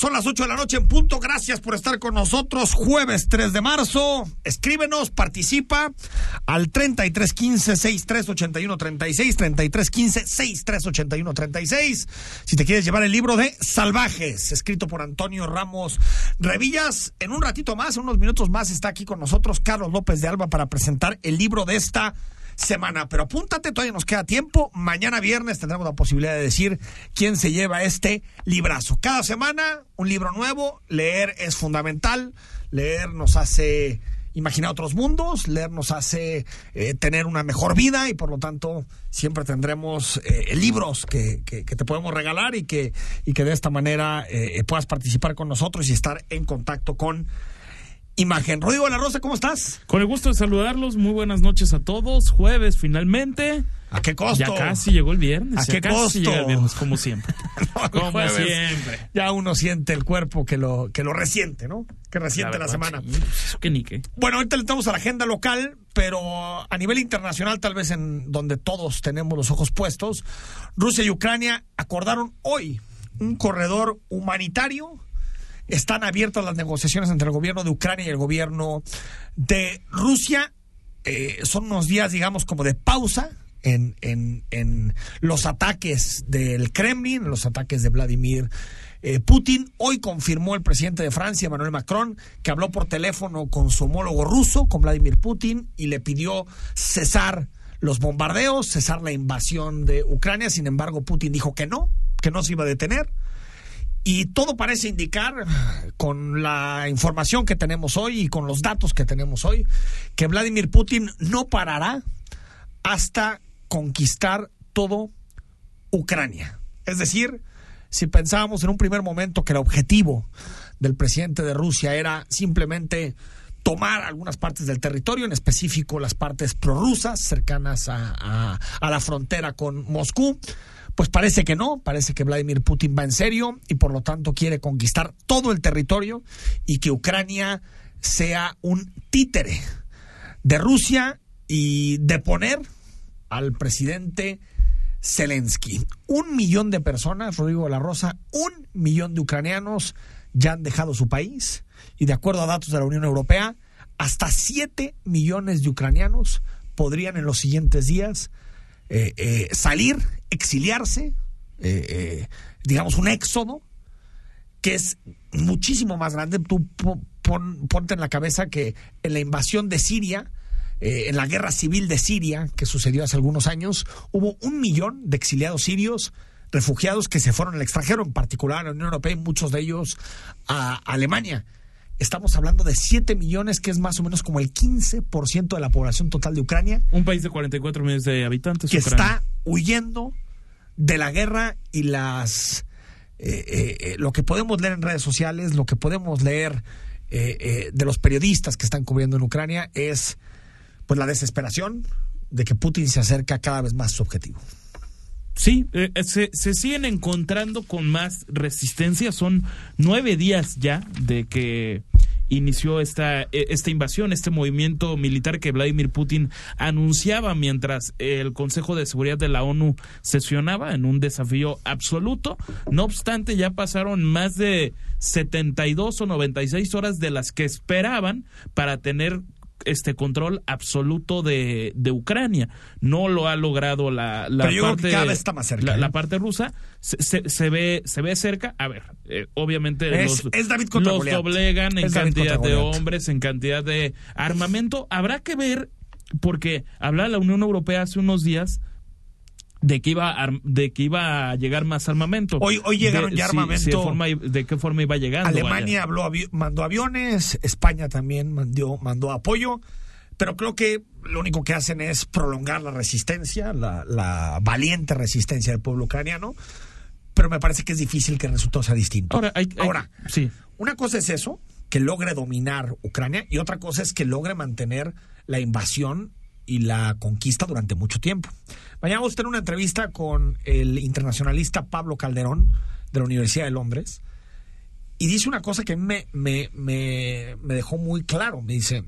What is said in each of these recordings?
Son las 8 de la noche en punto. Gracias por estar con nosotros. Jueves 3 de marzo. Escríbenos, participa al 3315 638136 3315 638136 Si te quieres llevar el libro de Salvajes, escrito por Antonio Ramos Revillas. En un ratito más, en unos minutos más, está aquí con nosotros Carlos López de Alba para presentar el libro de esta semana. Pero apúntate, todavía nos queda tiempo. Mañana viernes tendremos la posibilidad de decir quién se lleva este librazo. Cada semana un libro nuevo. Leer es fundamental. Leer nos hace imaginar otros mundos, leer nos hace eh, tener una mejor vida y por lo tanto siempre tendremos eh, libros que, que, te podemos regalar y que, y que de esta manera eh, puedas participar con nosotros y estar en contacto con imagen. Rodrigo La Rosa, ¿cómo estás? Con el gusto de saludarlos, muy buenas noches a todos. Jueves finalmente. ¿A qué costo? Ya casi llegó el viernes. ¿A qué casi costo? Llega el viernes, como siempre. como siempre. Ya uno siente el cuerpo que lo, que lo resiente, ¿no? Que resiente la, semana. Pues, que ni qué. Bueno, ahorita le estamos a la agenda local, pero a nivel internacional, tal vez en donde todos tenemos los ojos puestos, Rusia y Ucrania acordaron hoy un corredor humanitario están abiertas las negociaciones entre el gobierno de Ucrania y el gobierno de Rusia. Eh, son unos días, digamos, como de pausa en, en, los ataques del Kremlin, los ataques de Vladimir eh, Putin. Hoy confirmó el presidente de Francia, Emmanuel Macron, que habló por teléfono con su homólogo ruso, con Vladimir Putin, y le pidió cesar los bombardeos, cesar la invasión de Ucrania. Sin embargo, Putin dijo que no, que no se iba a detener. Y todo parece indicar, con la información que tenemos hoy y con los datos que tenemos hoy, que Vladimir Putin no parará hasta conquistar todo Ucrania. Es decir, si pensábamos en un primer momento que el objetivo del presidente de Rusia era simplemente tomar algunas partes del territorio, en específico las partes prorrusas cercanas a, a la frontera con Moscú, pues parece que no, parece que Vladimir Putin va en serio y por lo tanto quiere conquistar todo el territorio y que Ucrania sea un títere de Rusia y deponer al presidente Zelensky. Un millón de personas, Rodrigo de la Rosa, un millón de ucranianos ya han dejado su país y de acuerdo a datos de la Unión Europea, hasta siete millones de ucranianos podrían en los siguientes días eh, eh, salir, exiliarse, eh, digamos un éxodo, que es muchísimo más grande. Tú ponte en la cabeza que en la invasión de Siria, en la guerra civil de Siria, que sucedió hace algunos años, hubo un millón de exiliados sirios refugiados que se fueron al extranjero, en particular a la Unión Europea y muchos de ellos a Alemania estamos hablando de 7 millones, que es más o menos como el 15% de la población total de Ucrania. Un país de 44 millones de habitantes. Que está huyendo de la guerra y las... Eh, eh, eh, lo que podemos leer en redes sociales, lo que podemos leer de los periodistas que están cubriendo en Ucrania es pues la desesperación de que Putin se acerca cada vez más a su objetivo. Sí, se, se, siguen encontrando con más resistencia. Son nueve días ya de que inició esta, e, esta invasión, este movimiento militar que Vladimir Putin anunciaba mientras el Consejo de Seguridad de la ONU sesionaba en un desafío absoluto. No obstante, ya pasaron más de 72 o 96 horas de las que esperaban para tener este control absoluto de, de Ucrania. No lo ha logrado la, la parte cerca, la, ¿eh? parte rusa se, se, ve se ve cerca. A ver, eh, obviamente los, doblegan en cantidad de hombres, en cantidad de armamento. Habrá que ver porque hablaba la Unión Europea hace unos días de que iba a, de que iba a llegar más armamento. Hoy, hoy llegaron de, ya armamento. si de, forma- de qué forma iba llegando. Alemania habló avi- mandó aviones, España también mandó, mandó apoyo, pero creo que lo único que hacen es prolongar la resistencia, la, la valiente resistencia del pueblo ucraniano, pero me parece que es difícil que el resultado sea distinto. Ahora, hay- hay- Ahora, sí. una cosa es eso, que logre dominar Ucrania, y otra cosa es que logre mantener la invasión y la conquista durante mucho tiempo. Mañana vamos a tener una entrevista con el internacionalista Pablo Calderón de la Universidad de Londres y dice una cosa que a mí me, me, me, me dejó muy claro. Me dice,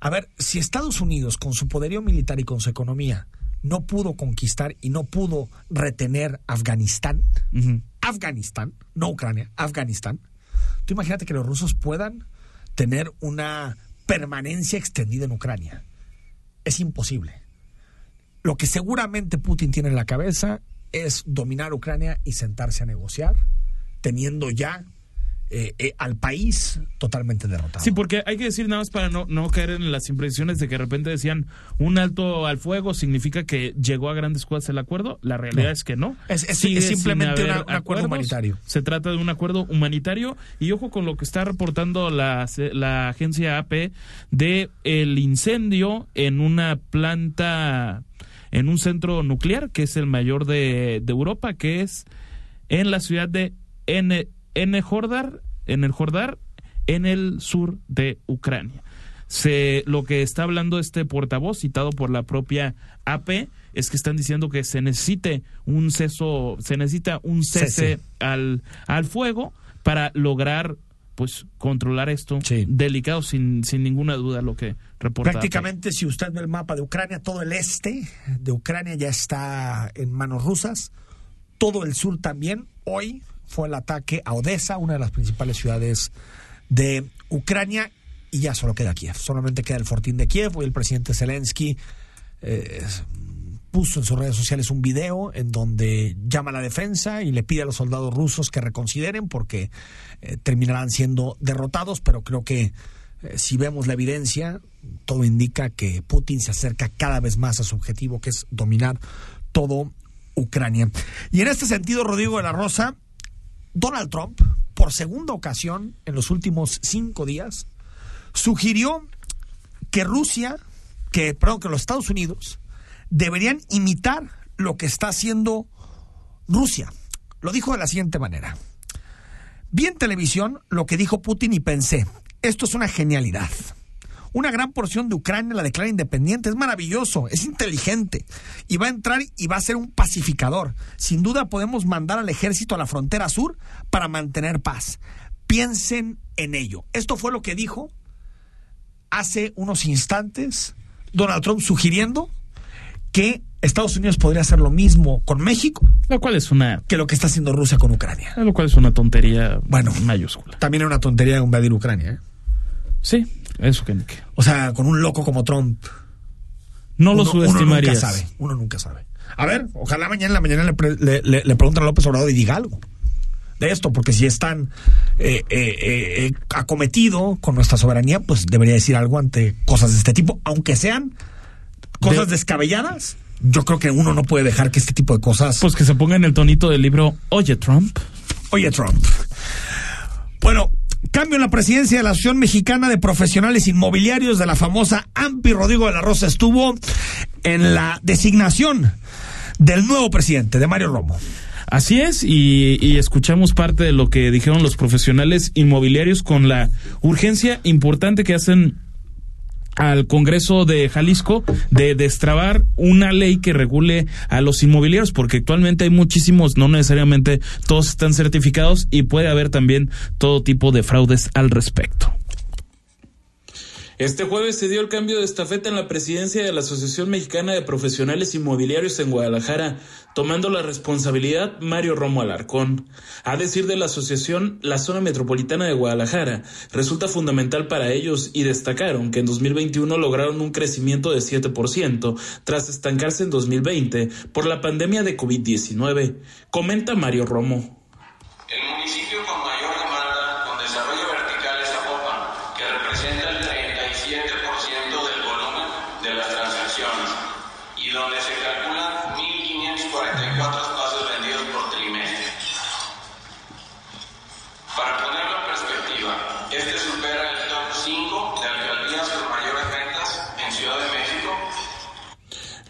a ver, si Estados Unidos con su poderío militar y con su economía no pudo conquistar y no pudo retener Afganistán. Afganistán, no Ucrania, Afganistán, tú imagínate que los rusos puedan tener una permanencia extendida en Ucrania. Es imposible. Lo que seguramente Putin tiene en la cabeza es dominar Ucrania y sentarse a negociar, teniendo ya eh, eh, al país totalmente derrotado. Sí, porque hay que decir nada más para no, no caer en las impresiones de que de repente decían un alto al fuego significa que llegó a grandes cosas el acuerdo. La realidad No. es que no. Es- simplemente una- un acuerdo acuerdos. humanitario. Se trata de un acuerdo humanitario y ojo con lo que está reportando la, la agencia AP de el incendio en una planta, en un centro nuclear que es el mayor de, de Europa, que es en la ciudad de N, N Jordar, en el Jordar, en el sur de Ucrania. Se, lo que está hablando este portavoz, citado por la propia AP, es que están diciendo que se necesite un ceso, se necesita un cese, Cese. Al, al fuego para lograr pues controlar esto Sí. delicado sin, sin ninguna duda lo que reporta. Prácticamente, si usted ve el mapa de Ucrania, todo el este de Ucrania ya está en manos rusas, todo el sur también. Hoy fue el ataque a Odessa, una de las principales ciudades de Ucrania, y ya solo queda Kiev. Solamente queda el fortín de Kiev. Hoy el presidente Zelensky eh, puso en sus redes sociales un video en donde llama a la defensa y le pide a los soldados rusos que reconsideren porque eh, terminarán siendo derrotados, pero creo que eh, si vemos la evidencia, todo indica que Putin se acerca cada vez más a su objetivo, que es dominar todo Ucrania. Y en este sentido, Rodrigo de la Rosa, Donald Trump, por segunda ocasión en los últimos cinco días, sugirió que Rusia, que, perdón, que los Estados Unidos deberían imitar lo que está haciendo Rusia. Lo dijo de la siguiente manera. Vi en televisión lo que dijo Putin y pensé, esto es una genialidad. Una gran porción de Ucrania la declara independiente, es maravilloso, es inteligente y va a entrar y va a ser un pacificador. Sin duda podemos mandar al ejército a la frontera sur para mantener paz. Piensen en ello. Esto fue lo que dijo hace unos instantes Donald Trump sugiriendo que Estados Unidos podría hacer lo mismo con México Lo cual es una que lo que está haciendo Rusia con Ucrania. lo cual es una tontería Bueno. mayúscula. También es una tontería invadir Ucrania. ¿eh? Sí, eso que, O sea, con un loco como Trump. no lo uno, uno nunca subestimarías. sabe. Uno nunca sabe. A ver, ojalá mañana en la mañana le, pre- le, le- le pregunten a López Obrador y diga algo de esto, porque si es tan eh, eh, eh, eh, acometido con nuestra soberanía, pues debería decir algo ante cosas de este tipo, aunque sean cosas De- descabelladas. Yo creo que uno no puede dejar que este tipo de cosas Pues que se ponga en el tonito del libro Oye Trump. Oye, Trump. Bueno, cambio en la presidencia de la Asociación Mexicana de Profesionales Inmobiliarios de la famosa AMPI. Rodrigo de la Rosa estuvo en la designación del nuevo presidente, de Mario Romo. Así es, y, y escuchamos parte de lo que dijeron los profesionales inmobiliarios con la urgencia importante que hacen al Congreso de Jalisco de destrabar una ley que regule a los inmobiliarios, porque actualmente hay muchísimos, no necesariamente todos están certificados y puede haber también todo tipo de fraudes al respecto. Este jueves se dio el cambio de estafeta en la presidencia de la Asociación Mexicana de Profesionales Inmobiliarios en Guadalajara, tomando la responsabilidad Mario Romo Alarcón. A decir de la asociación, la zona metropolitana de Guadalajara resulta fundamental para ellos y destacaron que en 2021 lograron un crecimiento de 7%, tras estancarse en 2020 por la pandemia de COVID-19. Comenta Mario Romo. El municipio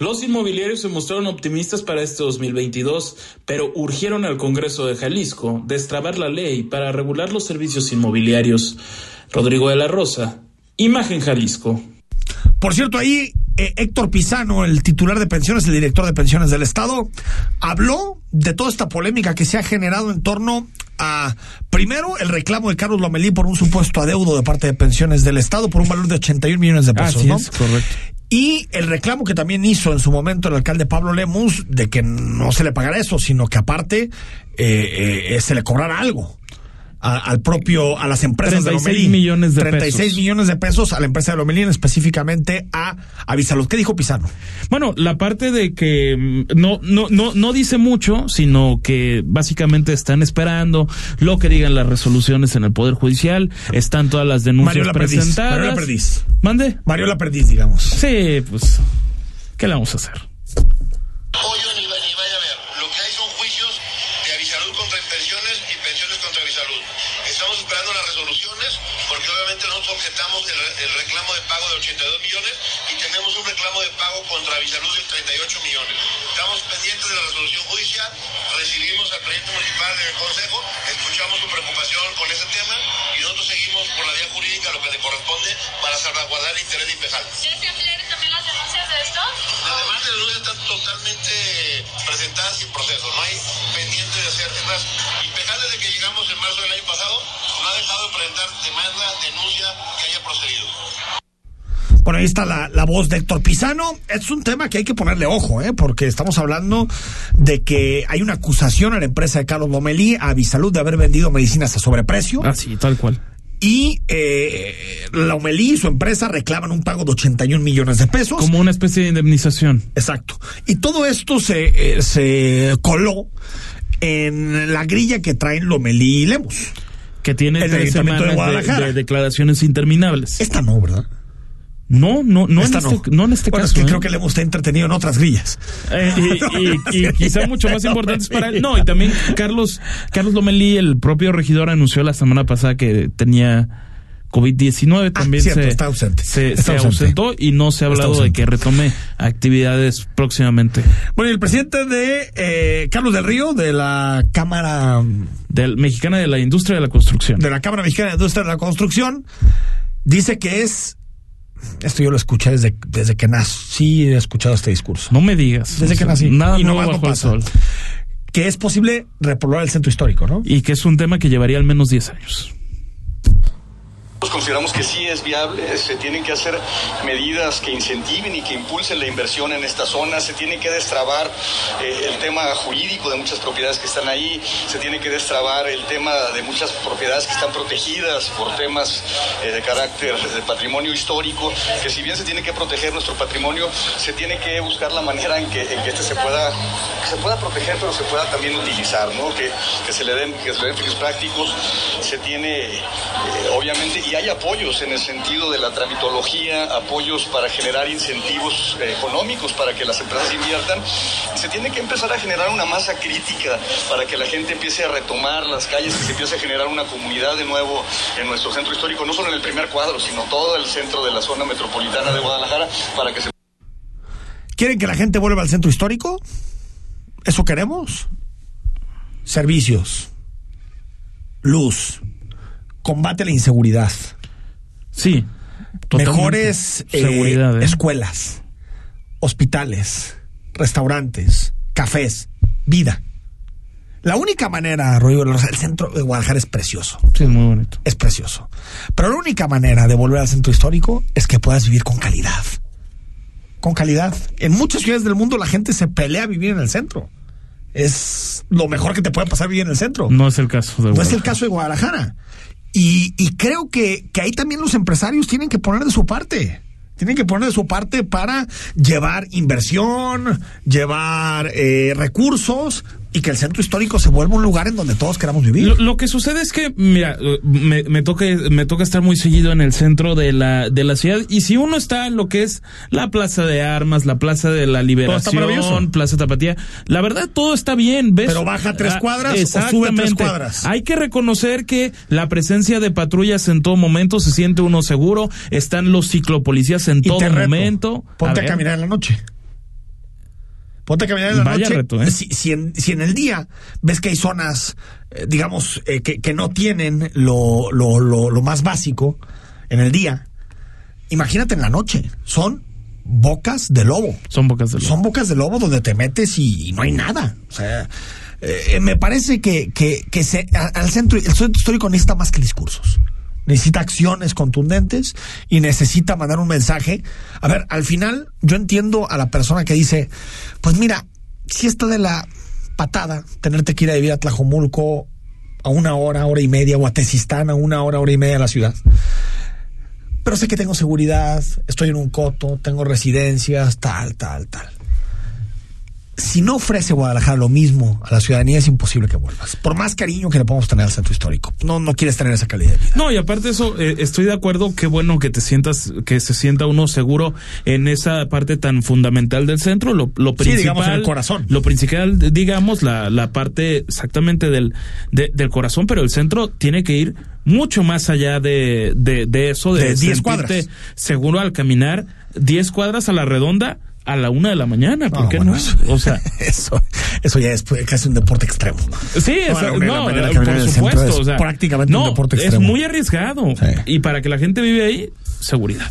Los inmobiliarios se mostraron optimistas para este 2022, pero urgieron al Congreso de Jalisco destrabar la ley para regular los servicios inmobiliarios. Rodrigo de la Rosa, Imagen Jalisco. Por cierto, ahí eh, Héctor Pizano, el titular de pensiones, el director de pensiones del Estado, habló de toda esta polémica que se ha generado en torno a, primero, el reclamo de Carlos Lomelí por un supuesto adeudo de parte de pensiones del Estado por un valor de 81 millones de pesos, Así ¿no? es, correcto. Y el reclamo que también hizo en su momento el alcalde Pablo Lemus de que no se le pagara eso, sino que aparte eh, eh, se le cobrara algo. A- al propio, a las empresas 36 de Lomelí. millones de 36 pesos. millones de pesos a la empresa de Lomelí, específicamente a Avisalud. ¿Qué dijo Pisano? Bueno, la parte de que mm, no, no, no, no dice mucho, sino que básicamente están esperando lo que digan las resoluciones en el Poder Judicial, están todas las denuncias Mario la Perdiz, presentadas. Mario la Perdiz. ¿Mande? Mario la perdiz, digamos. Sí, pues, ¿qué le vamos a hacer? Pollo ni, va- ni vaya a ver. Lo que hay son juicios de Avisalud contra pensiones y pensiones contra Avisalud. Estamos esperando las resoluciones porque obviamente nosotros objetamos el, el reclamo de pago de 82 millones y tenemos un reclamo de pago contra Avisalud de 38 millones. Estamos pendientes de la resolución judicial, recibimos al proyecto municipal en el Consejo, escuchamos su preocupación con ese tema y nosotros seguimos por la vía jurídica lo que le corresponde para salvaguardar el interés de Impejal. ¿Ya se también las denuncias de esto? Las demás denuncias están totalmente presentadas sin proceso, no hay pendiente de hacer. Impejal desde que llegamos en marzo del año pasado no ha dejado de presentar demanda, denuncia que haya procedido. Bueno, ahí está la, la voz de Héctor Pisano. Es un tema que hay que ponerle ojo, ¿eh? porque estamos hablando de que hay una acusación a la empresa de Carlos Lomelí, a Avisalud, de haber vendido medicinas a sobreprecio. Así, tal cual. Y eh, Lomelí y su empresa reclaman un pago de 81 millones de pesos. Como una especie de indemnización. Exacto. Y todo esto se, eh, se coló en la grilla que traen Lomelí y Lemus. Que tiene El tres de semanas de, Guadalajara. de declaraciones interminables. Esta no, ¿verdad? No, no, no, en este, no. en este bueno, caso. es que ¿eh? creo que Lemus está entretenido en otras grillas. Eh, y, y- y quizá mucho más importantes para él. No, y también Carlos, Carlos Lomelí, el propio regidor, anunció la semana pasada que tenía COVID-19. También Ah, cierto, se, está ausente. se, Está se ausente. ausentó y no se ha hablado de que retome actividades próximamente. Bueno, y el presidente de eh, Carlos del Río, de la Cámara Del Mexicana de la Industria de la Construcción. de la Cámara Mexicana de Industria de la Construcción, dice que es esto yo lo escuché desde, desde que nací, he escuchado este discurso. No me digas. Desde O que nací. Nada Y no bajo el sol. Que es posible repoblar el centro histórico, ¿no? Y que es un tema que llevaría al menos 10 años. Consideramos que sí es viable, se tienen que hacer medidas que incentiven y que impulsen la inversión en esta zona, se tiene que destrabar eh, el tema jurídico de muchas propiedades que están ahí, se tiene que destrabar el tema de muchas propiedades que están protegidas por temas eh, de carácter de patrimonio histórico, que si bien se tiene que proteger nuestro patrimonio, se tiene que buscar la manera en que, en este se pueda, que se pueda proteger, pero se pueda también utilizar, ¿no? que, que se le den, que se le den fines prácticos, se tiene eh, obviamente, y hay apoyos en el sentido de la tramitología, apoyos para generar incentivos eh, económicos para que las empresas inviertan. Se tiene que empezar a generar una masa crítica para que la gente empiece a retomar las calles, que se empiece a generar una comunidad de nuevo en nuestro centro histórico, no solo en el primer cuadro, sino todo el centro de la zona metropolitana de Guadalajara, para que se ¿Quieren que la gente vuelva al centro histórico? ¿Eso queremos? Servicios, luz, combate a la inseguridad, Sí. mejores eh, Seguridad, ¿eh? escuelas, hospitales, restaurantes, cafés, vida. La única manera, Rodrigo, el centro de Guadalajara es precioso. Sí, es muy bonito. es precioso. Pero la única manera de volver al centro histórico es que puedas vivir con calidad. Con calidad. En muchas ciudades del mundo la gente se pelea a vivir en el centro. Es lo mejor que te puede pasar vivir en el centro. No es el caso de No es el Guadalajara. caso de Guadalajara. Y, y creo que, que ahí también los empresarios tienen que poner de su parte. Tienen que poner de su parte para llevar inversión, llevar eh, recursos y que el centro histórico se vuelva un lugar en donde todos queramos vivir. Lo, lo que sucede es que, mira, me, me toca me toca estar muy seguido en el centro de la de la ciudad y si uno está en lo que es la Plaza de Armas, la Plaza de la. Liberación, Plaza Tapatía, la verdad todo está bien, ¿ves? Pero baja tres Ah, cuadras o sube tres cuadras. Hay que reconocer que la presencia de patrullas en todo momento se siente uno seguro, están los ciclopolicías en Y todo te reto, momento. Ponte a, ver. caminar en la noche. Ponte a caminar en la Vaya noche. reto, ¿eh? si, si en, si en el día ves que hay zonas, eh, digamos, eh, que, que no tienen lo, lo, lo, lo más básico en el día, imagínate en la noche. Son bocas de lobo. Son bocas de lobo. Son bocas de lobo donde te metes y, y no hay nada. O sea, eh, me parece que, que, que se, a- al centro, el centro histórico necesita más que discursos. Necesita acciones contundentes y necesita mandar un mensaje. A ver, al final yo entiendo a la persona que dice, pues mira, si está de la patada tenerte que ir a vivir a Tlajomulco a una hora, hora y media, o a Tezistán a una hora, hora y media de la ciudad pero sé que tengo seguridad, estoy en un coto, tengo residencias, tal, tal, tal. Si no ofrece Guadalajara lo mismo a la ciudadanía, es imposible que vuelvas. Por más cariño que le podamos tener al centro histórico. No, no quieres tener esa calidad de vida. No, y aparte de eso, eh, estoy de acuerdo, qué bueno que te sientas, que se sienta uno seguro en esa parte tan fundamental del centro, lo, lo Sí, principal. digamos, en el corazón. Lo principal, digamos, la, la parte exactamente del, de- del corazón, pero el centro tiene que ir mucho más allá de, de, de eso, de, De 10 sentirte cuadras. seguro al caminar 10 cuadras a la redonda a la una de la mañana, ¿por No, qué bueno, no? eso- O sea, eso, eso ya es pues, casi un deporte extremo. Sí, No, no, eh, caminar en por supuesto. es o sea, prácticamente no, un deporte Es extremo. muy arriesgado. Sí. Y para que la gente vive ahí, seguridad.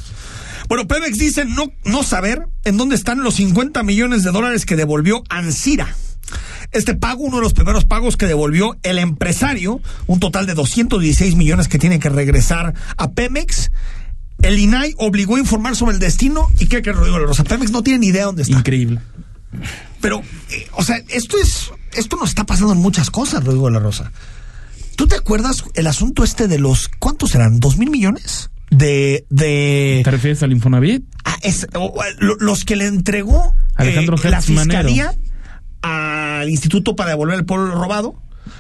Bueno, Pemex dice no, no saber en dónde están los 50 millones de dólares que devolvió Ansira. Este pago, uno de los primeros pagos que devolvió el empresario, un total de 216 millones que tiene que regresar a Pemex. El INAI obligó a informar sobre el destino y qué que Rodrigo Rosa. Pemex no tiene ni idea dónde está. Increíble. Pero, eh, o sea, esto es, esto nos está pasando en muchas cosas, Rodrigo de la Rosa. ¿Tú te acuerdas el asunto este de los, ¿cuántos eran? ¿Dos mil millones? De, de, ¿Te refieres al Infonavit? Ah, es- o- o- lo- los que le entregó Alejandro eh, la Manero. fiscalía al Instituto para devolver el pueblo robado,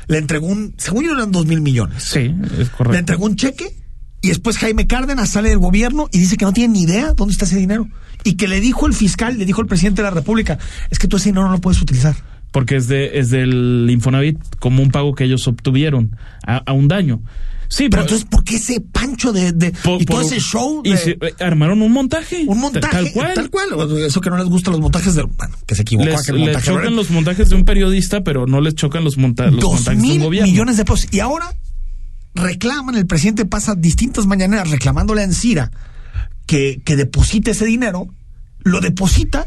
le entregó un, según yo eran dos mil millones. Sí, es Le correcto. entregó un cheque y después Jaime Cárdenas sale del gobierno y dice que no tiene ni idea dónde está ese dinero. Y que le dijo el fiscal, le dijo el presidente de la República, es que tú ese dinero no lo puedes utilizar. Porque es, de, es del Infonavit como un pago que ellos obtuvieron a, a un daño. Sí, Pero por- entonces, ¿por qué ese pancho de, de- por- y todo por- ese show? y se- eh, armaron un montaje. un montaje, Tal cual. Eso que no les gusta los montajes de, bueno, que se equivocó. Les, que el les montaje chocan los montajes de un periodista, pero no les chocan los, monta los de un mil gobierno. millones de pesos. Y ahora reclaman, el presidente pasa distintas mañaneras reclamándole a Encira que, que deposite ese dinero, lo deposita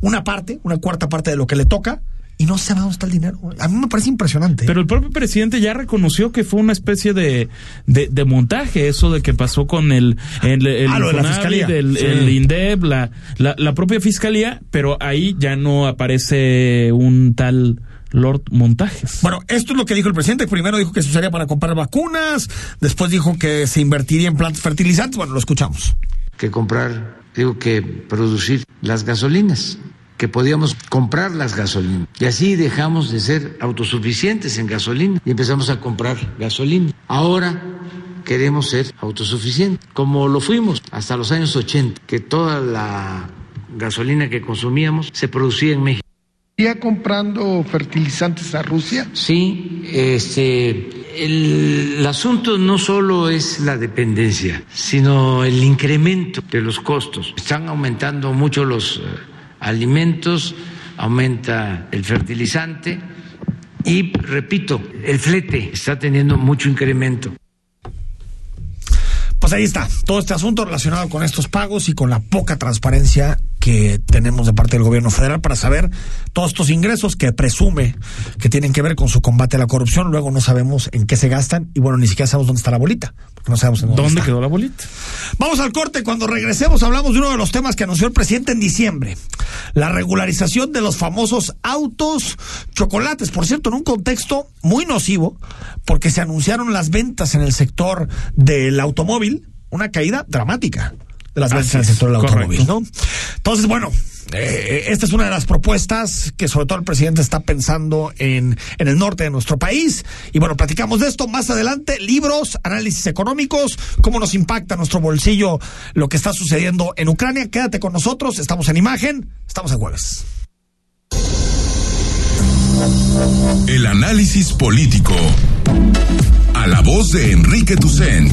una parte, una cuarta parte de lo que le toca, y no sabe dónde está el dinero. A mí me parece impresionante. Pero el propio presidente ya reconoció que fue una especie de, de, de montaje, eso de que pasó con el, el, el Ah, lo de la fiscalía. el, Sí. el INDEP, la, la, la propia fiscalía, pero ahí ya no aparece un tal Lord Montajes. Bueno, esto es lo que dijo el presidente. Primero dijo que se usaría para comprar vacunas, después dijo que se invertiría en plantas fertilizantes. Bueno, lo escuchamos. que comprar, digo que producir las gasolinas, que podíamos comprar las gasolinas. Y así dejamos de ser autosuficientes en gasolina y empezamos a comprar gasolina. Ahora queremos ser autosuficientes, como lo fuimos hasta los años 80, que toda la gasolina que consumíamos se producía en México. ¿Estaría comprando fertilizantes a Rusia? Sí, este, el, el asunto no solo es la dependencia, sino el incremento de los costos. Están aumentando mucho los eh, alimentos, aumenta el fertilizante y, repito, el flete está teniendo mucho incremento. Pues ahí está, todo este asunto relacionado con estos pagos y con la poca transparencia que tenemos de parte del gobierno federal para saber todos estos ingresos que presume que tienen que ver con su combate a la corrupción. Luego no sabemos en qué se gastan y bueno, ni siquiera sabemos dónde está la bolita, porque no sabemos en dónde, ¿Dónde está. quedó la bolita? Vamos al corte. Cuando regresemos hablamos de uno de los temas que anunció el presidente en diciembre. La regularización de los famosos autos chocolates. Por cierto, en un contexto muy nocivo, porque se anunciaron las ventas en el sector del automóvil, una caída dramática de las ventas Así en el es, sector del automóvil, ¿no? Entonces, bueno, eh, esta es una de las propuestas que sobre todo el presidente está pensando en, en el norte de nuestro país. Y bueno, platicamos de esto más adelante. Libros, análisis económicos, cómo nos impacta nuestro bolsillo lo que está sucediendo en Ucrania. Quédate con nosotros, estamos en imagen, estamos en jueves. El análisis político. A la voz de Enrique Tucent.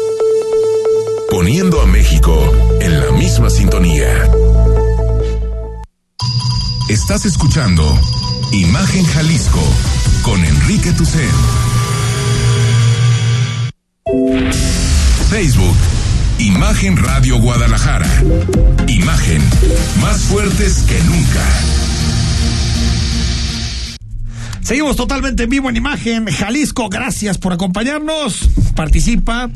poniendo a México en la misma sintonía. Estás escuchando Imagen Jalisco con Enrique Tucen. Facebook, Imagen Radio Guadalajara. Imagen, más fuertes que nunca. Seguimos totalmente en vivo en Imagen Jalisco. Gracias por acompañarnos. Participa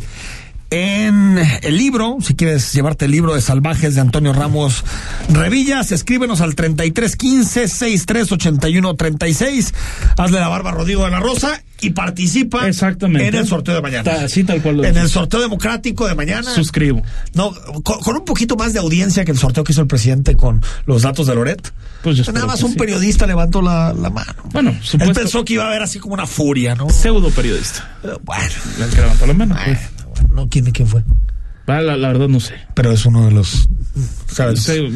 en el libro, si quieres llevarte el libro de Salvajes de Antonio Ramos Revillas, escríbenos al 3315 638136 Hazle la barba a Rodrigo de la Rosa y participa Exactamente. en el sorteo de mañana. Ta- sí, tal cual lo En el sorteo democrático de mañana. Suscribo. No, con, con un poquito más de audiencia que el sorteo que hizo el presidente con los datos de Loret. Pues Nada más un sí. periodista levantó la, la mano. Bueno, Él supuesto. pensó que iba a haber así como una furia, ¿no? Pseudo periodista. Bueno, El que levantó la mano. pues. No, ¿quién, quién fue? Ah, La, la verdad no sé. Pero es uno de los, ¿sabes? Sí,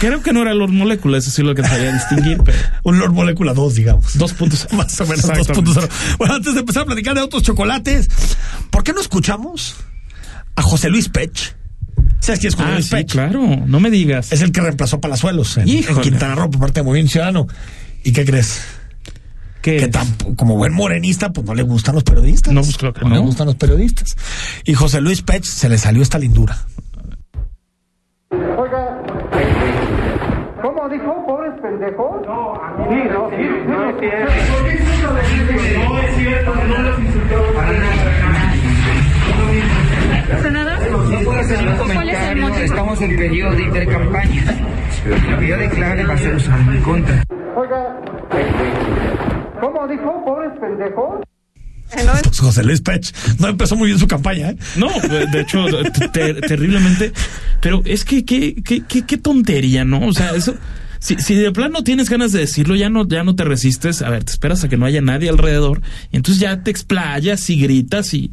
creo que no era Lord Molecula, eso sí lo que sabía distinguir, pero Un Lord Molecula 2, digamos. dos puntos. Más o menos Exactamente. 2.0. Bueno, antes de empezar a platicar de otros chocolates, ¿por qué no escuchamos a José Luis Pech? ¿Sabes quién es José Ah, Luis sí, Pech? claro, no me digas. Es el que reemplazó Palazuelos en, en. Quintana Roo por parte de Movimiento Ciudadano. ¿Y qué crees? Que como buen morenista, pues no le gustan los periodistas. No, pues claro que le no. gustan los periodistas. Y José Luis Pech se le salió esta lindura. Oiga, ¿cómo dijo? ¿Pobres pendejos? No, sí, no, sí, no es cierto. No es cierto, no los insultó para Senador, No puedo hacer un ¿cuál es el comentario, estamos en periodo de intercampaña. Lo que yo declare va a ser usado en mi contra. Oiga, ¿cómo dijo? ¿Pobres pendejos? Pues José Luis Pech no empezó muy bien su campaña, ¿eh? No, de hecho, te- terriblemente. Pero es que qué, qué, qué, qué tontería, ¿no? O sea, eso. Si, si de plano tienes ganas de decirlo, ya no, ya no te resistes. A ver, te esperas a que no haya nadie alrededor. Y entonces ya te explayas y gritas y,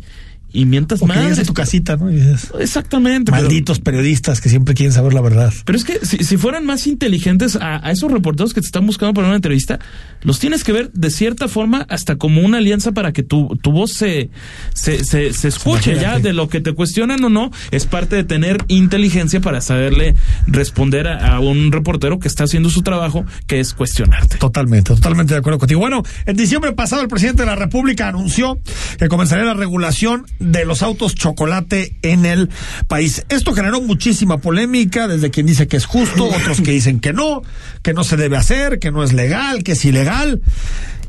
y mientas O más. tu casita, ¿no? Y dices, Exactamente. pero- malditos periodistas que siempre quieren saber la verdad. Pero es que si, si fueran más inteligentes a, a esos reporteros que te están buscando para una entrevista, los tienes que ver de cierta forma hasta como una alianza para que tu, tu voz se, se, se, se escuche ya de lo que te cuestionan o no. Es parte de tener inteligencia para saberle responder a, a un reportero que está haciendo su trabajo, que es cuestionarte. Totalmente, totalmente de acuerdo contigo. Bueno, en diciembre pasado el presidente de la República anunció que comenzaría la regulación de los autos chocolate en el país. Esto generó muchísima polémica, desde quien dice que es justo, otros que dicen que no, que no se debe hacer, que no es legal, que es ilegal.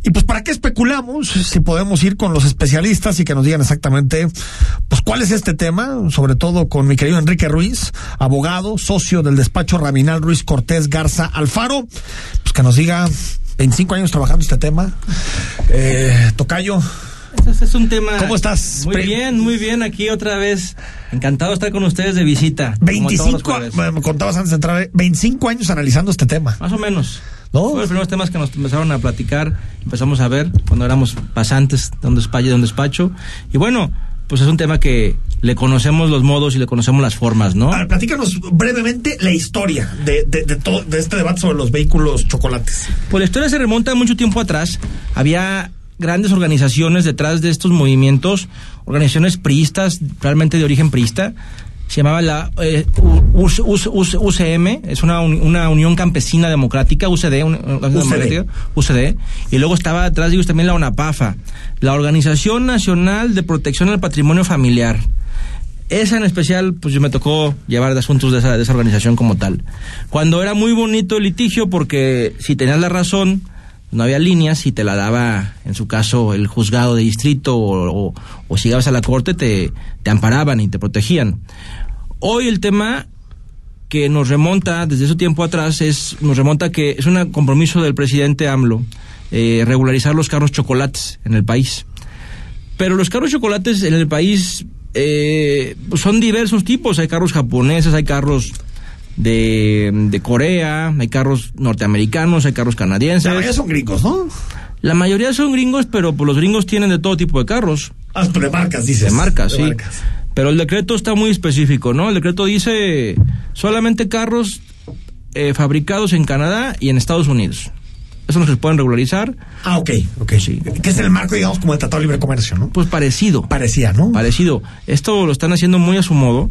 Y pues, ¿para qué especulamos si podemos ir con los especialistas y que nos digan exactamente, pues, cuál es este tema? Sobre todo con mi querido Enrique Ruiz, abogado, socio del despacho Raminal Ruiz Cortés Garza Alfaro, pues que nos diga 25 años trabajando este tema. Eh, Tocayo. Este es un tema. ¿Cómo estás? Muy bien, muy bien. Aquí otra vez. Encantado de estar con ustedes de visita. 25, me contabas antes de entrar, 25 años analizando este tema. Más o menos. ¿No? Fue los primeros temas que nos empezaron a platicar, empezamos a ver cuando éramos pasantes de un despacho, de un despacho. Y bueno, pues es un tema que le conocemos los modos y le conocemos las formas, ¿no? A ver, platícanos brevemente la historia de, de, de, todo, de este debate sobre los vehículos chocolates. Pues la historia se remonta mucho tiempo atrás. Había grandes organizaciones detrás de estos movimientos, organizaciones priistas, realmente de origen priista, se llamaba la eh, UCM, es una, una Unión Campesina Democrática, UCD, UCD. UCD, y luego estaba atrás de ellos también la ONAPAFA, la Organización Nacional de Protección al Patrimonio Familiar. Esa en especial, pues yo me tocó llevar de asuntos de esa, de esa organización como tal. Cuando era muy bonito el litigio, porque si tenías la razón, no había líneas y te la daba, en su caso, el juzgado de distrito o, si llegabas a la corte te, te amparaban y te protegían. Hoy el tema que nos remonta desde ese tiempo atrás es nos remonta que es un compromiso del presidente AMLO eh, regularizar los carros chocolates en el país. Pero los carros chocolates en el país eh, son diversos tipos. Hay carros japoneses, hay carros de, de, Corea, hay carros norteamericanos, hay carros canadienses. La mayoría son gringos, ¿no? La mayoría son gringos, pero pues, los gringos tienen de todo tipo de carros. Ah, de marcas, dices. De marcas, de sí. Marcas. Pero el decreto está muy específico, ¿no? El decreto dice solamente carros eh, fabricados en Canadá y en Estados Unidos. Eso no se pueden regularizar. Ah, ok, ok. Sí. Que es el marco, digamos, como el Tratado de Libre Comercio, ¿no? Pues parecido. Parecía, ¿no? Parecido. Esto lo están haciendo muy a su modo.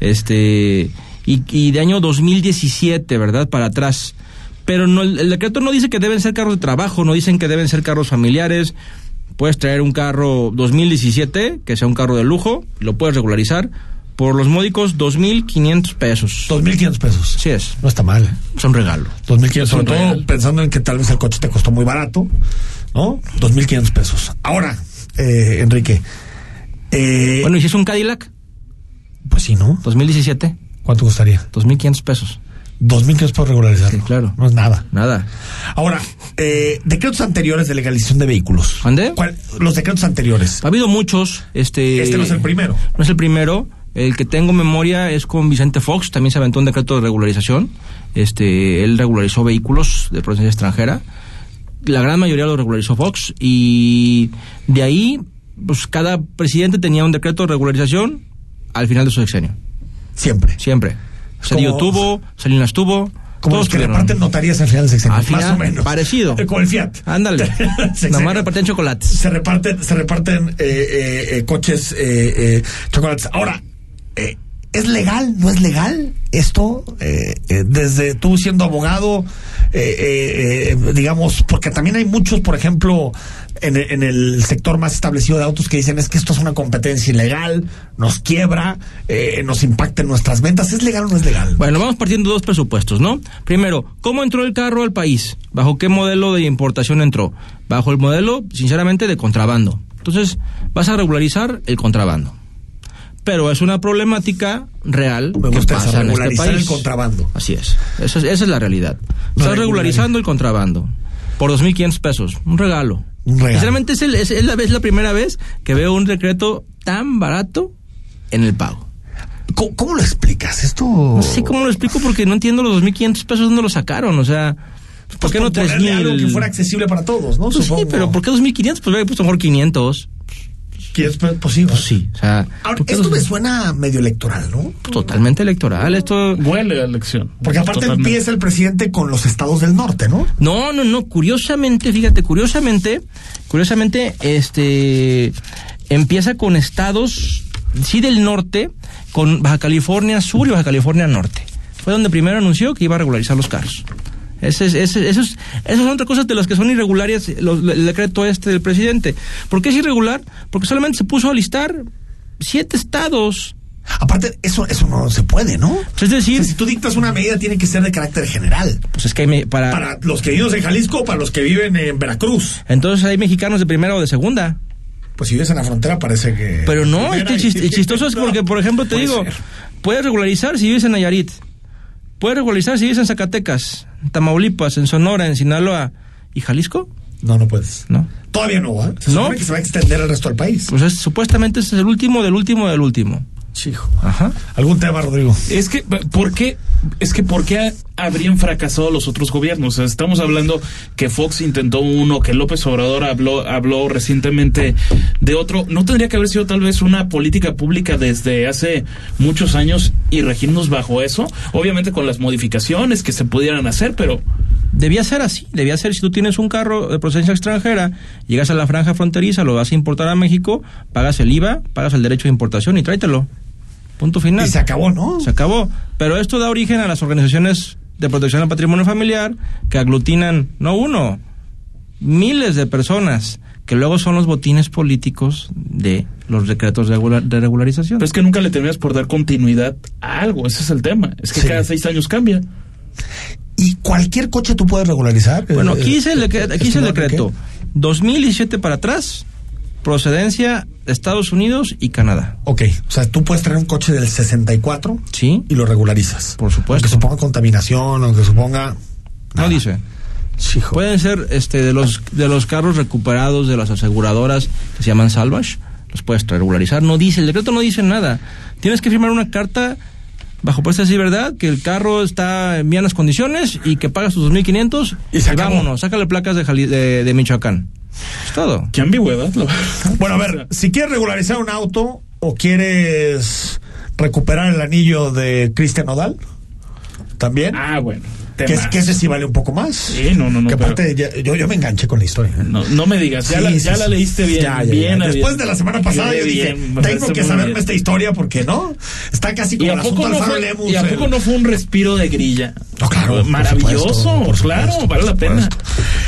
Este. Y, y de año 2017, ¿verdad? Para atrás. Pero no, el, el decreto no dice que deben ser carros de trabajo, no dicen que deben ser carros familiares. Puedes traer un carro 2017, que sea un carro de lujo, lo puedes regularizar por los módicos 2.500 pesos. 2.500 pesos. Sí es. No está mal. Son regalo. 2.500, sobre todo pensando en que tal vez el coche te costó muy barato, ¿no? 2.500 pesos. Ahora, eh, Enrique. Eh, bueno, ¿y si es un Cadillac? Pues sí, ¿no? 2017. ¿Cuánto costaría? 2.500 pesos. 2.500 pesos regularizarlo. Sí, claro. No es nada. Nada. Ahora, eh, decretos anteriores de legalización de vehículos. ¿Ande? ¿Cuál? Los decretos anteriores. Ha habido muchos. Este, este no es el primero. No es el primero. El que tengo memoria es con Vicente Fox, también se aventó un decreto de regularización. Este, él regularizó vehículos de procedencia extranjera. La gran mayoría lo regularizó Fox y de ahí, pues cada presidente tenía un decreto de regularización al final de su sexenio. Siempre. Siempre. Cedillo tuvo, Salinas tuvo. Como los que tuvieron. reparten notarías al final del sexenio. Al final, más o menos. parecido. Como el Fiat. Ándale. Nomás repartían chocolates. Se reparten, se reparten eh, eh, eh, coches, eh, eh, chocolates. Ahora, eh, ¿es legal? ¿No es legal esto? Eh, eh, desde tú siendo abogado, eh, eh, eh, digamos, porque también hay muchos, por ejemplo, en, el- en el sector más establecido de autos que dicen es que esto es una competencia ilegal, nos quiebra, eh, nos impacta en nuestras ventas. ¿Es legal o no es legal? Bueno, vamos partiendo de dos presupuestos, ¿no? Primero, ¿cómo entró el carro al país? ¿Bajo qué modelo de importación entró? Bajo el modelo, sinceramente, de contrabando. Entonces, vas a regularizar el contrabando. Pero es una problemática real Me que gusta eso, pasa en este país. el contrabando. Así es. Esa es, esa es la realidad. Estás regularizando el contrabando por 2.500 pesos. Un regalo. Un regalo. Sinceramente, es, el- es- es la, es la primera vez que veo un decreto tan barato en el pago. ¿Cómo, cómo lo explicas? Esto. No sé cómo lo explico porque no entiendo los 2.500 pesos dónde los sacaron. O sea, ¿por Pues qué no por ponerle algo que 3.000? fuera accesible para todos, ¿no? Pues sí, pero ¿por qué 2.500? Pues hubiera puesto mejor 500. ¿Quieres? Pues sí. Pues sí, o sea, Ahora, ¿por qué esto los- me suena medio electoral, ¿no? totalmente electoral. Esto Huele a elección. Porque aparte Totalmente. empieza el presidente con los estados del norte, ¿no? No, no, no. Curiosamente, fíjate, curiosamente, curiosamente, este empieza con estados, sí del norte, con Baja California Sur y Baja California Norte. Fue donde primero anunció que iba a regularizar los carros. Ese es, ese- eso es- esas son otras cosas de las que son irregulares los- el decreto este del presidente. ¿Por qué es irregular? Porque solamente se puso a listar siete estados. Aparte, eso, eso no se puede, ¿no? Es decir, si tú dictas una medida, tiene que ser de carácter general. Pues es que hay me- para, Para los que viven en Jalisco o para los que viven en Veracruz. entonces hay mexicanos de primera o de segunda. Pues si vives en la frontera, parece que. Pero no, este chis- y- el chistoso es porque, por ejemplo, te Puede digo, ser. puedes regularizar si vives en Nayarit, puedes regularizar si vives en Zacatecas, en Tamaulipas, en Sonora, en Sinaloa y Jalisco. No, no puedes. No. Todavía no, ¿eh? Se No. que se va a extender al resto del país. Pues es- supuestamente este es el último del último del último. Chijo. Ajá. ¿Algún tema, Rodrigo? Es que, ¿por qué? Es que, ¿por qué habrían fracasado los otros gobiernos? O sea, estamos hablando que Fox intentó uno, que López Obrador habló, habló recientemente de otro. ¿No tendría que haber sido tal vez una política pública desde hace muchos años y regirnos bajo eso? Obviamente con las modificaciones que se pudieran hacer, pero Debía ser así, debía ser si tú tienes un carro de procedencia extranjera, llegas a la franja fronteriza, lo vas a importar a México, pagas el IVA, pagas el derecho de importación y tráetelo. Punto final. Y se acabó, ¿no? Se acabó. Pero esto da origen a las organizaciones de protección al patrimonio familiar que aglutinan, no uno, miles de personas que luego son los botines políticos de los decretos de, regula- de regularización. Pero es que nunca le terminas por dar continuidad a algo, ese es el tema. Es que Sí. cada seis años cambia. ¿Y cualquier coche tú puedes regularizar? Bueno, Eh, aquí dice el, decre- aquí dice el decreto. Enrique. 2017 para atrás, procedencia de Estados Unidos y Canadá. Ok, o sea, tú puedes traer un coche del 64 Sí, y lo regularizas. por supuesto. Aunque suponga contaminación, aunque suponga... No dice. Pueden ser este de los de los carros recuperados de las aseguradoras que se llaman salvage, los puedes regularizar. No dice, el decreto no dice nada. Tienes que firmar una carta bajo presta de verdad que el carro está en buenas condiciones y que pagas tus 2.500 Y se acabó. vámonos, sácale placas de, Jali- de, de Michoacán. Es todo. Qué ambigüedad. lo- Bueno, a ver, si quieres regularizar un auto o quieres recuperar el anillo de Cristian Nodal, también. Ah, bueno. Que, es, tema. que ese sí vale un poco más. Sí, no, no, no, Que pero- aparte, ya- yo, yo me enganché con la historia. ¿eh? No, no me digas, ya, Sí, la, sí, ya sí. la leíste bien. Ya, ya, ya. bien Después bien. de la semana pasada yo dije, bien, tengo que saberme bien. esta historia porque no, está casi ¿Y como a el poco, no fue, Lemus. ¿Y a el- poco no fue un respiro de grilla? No, claro, por Maravilloso, supuesto, por claro, vale la pena.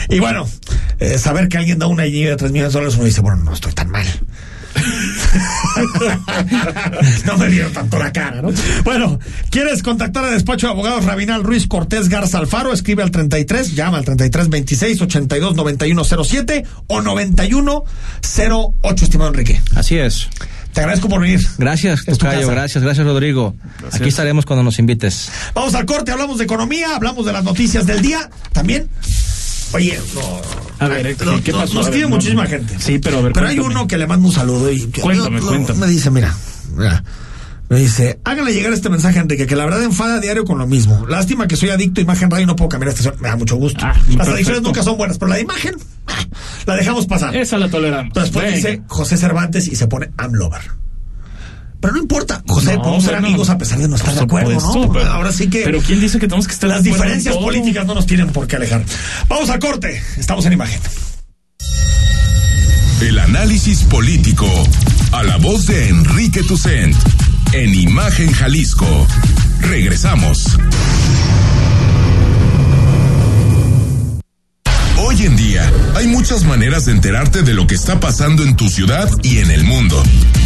Y bueno, eh, saber que alguien da una anillo de 3 millones de dólares, uno dice, bueno, no estoy tan mal. no me vieron tanto la cara, ¿no? Bueno, ¿quieres contactar al despacho de abogados Rabinal Ruiz Cortés Garza Alfaro? Escribe al 33, llama al 33 26 82 91 07 o 91 08, estimado Enrique. Así es. Te agradezco por venir. Gracias, Tocayo, gracias, gracias Rodrigo. Aquí estaremos cuando nos invites. Vamos al corte, hablamos de economía, hablamos de las noticias del día. También, oye, no, A ver, ¿qué- no- qué pasó? nos no, muchísima no. gente. Sí, pero a ver, Pero hay uno que le manda un saludo y Cuéntame, cuéntame. me dice, mira, mira, me dice, háganle llegar este mensaje a Enrique, que la verdad enfada a diario con lo mismo. Lástima que soy adicto a imagen radio y no puedo cambiar esta estación. Me da mucho gusto. Ah, Las perfecto. adicciones nunca son buenas, pero la de imagen, ah, la dejamos pasar. Esa la toleramos. Después Venga. dice José Cervantes y se pone Amlover. Pero no importa, José, No, podemos ser bueno, amigos a pesar de no estar de acuerdo, supuesto, ¿no? pero- Ahora sí que Pero ¿quién dice que tenemos que estar las de acuerdo en diferencias todo? políticas no nos tienen por qué alejar. Vamos al corte, estamos en imagen. El análisis político. A la voz de Enrique Tucent. En Imagen Jalisco. Regresamos. Hoy en día hay muchas maneras de enterarte de lo que está pasando en tu ciudad y en el mundo.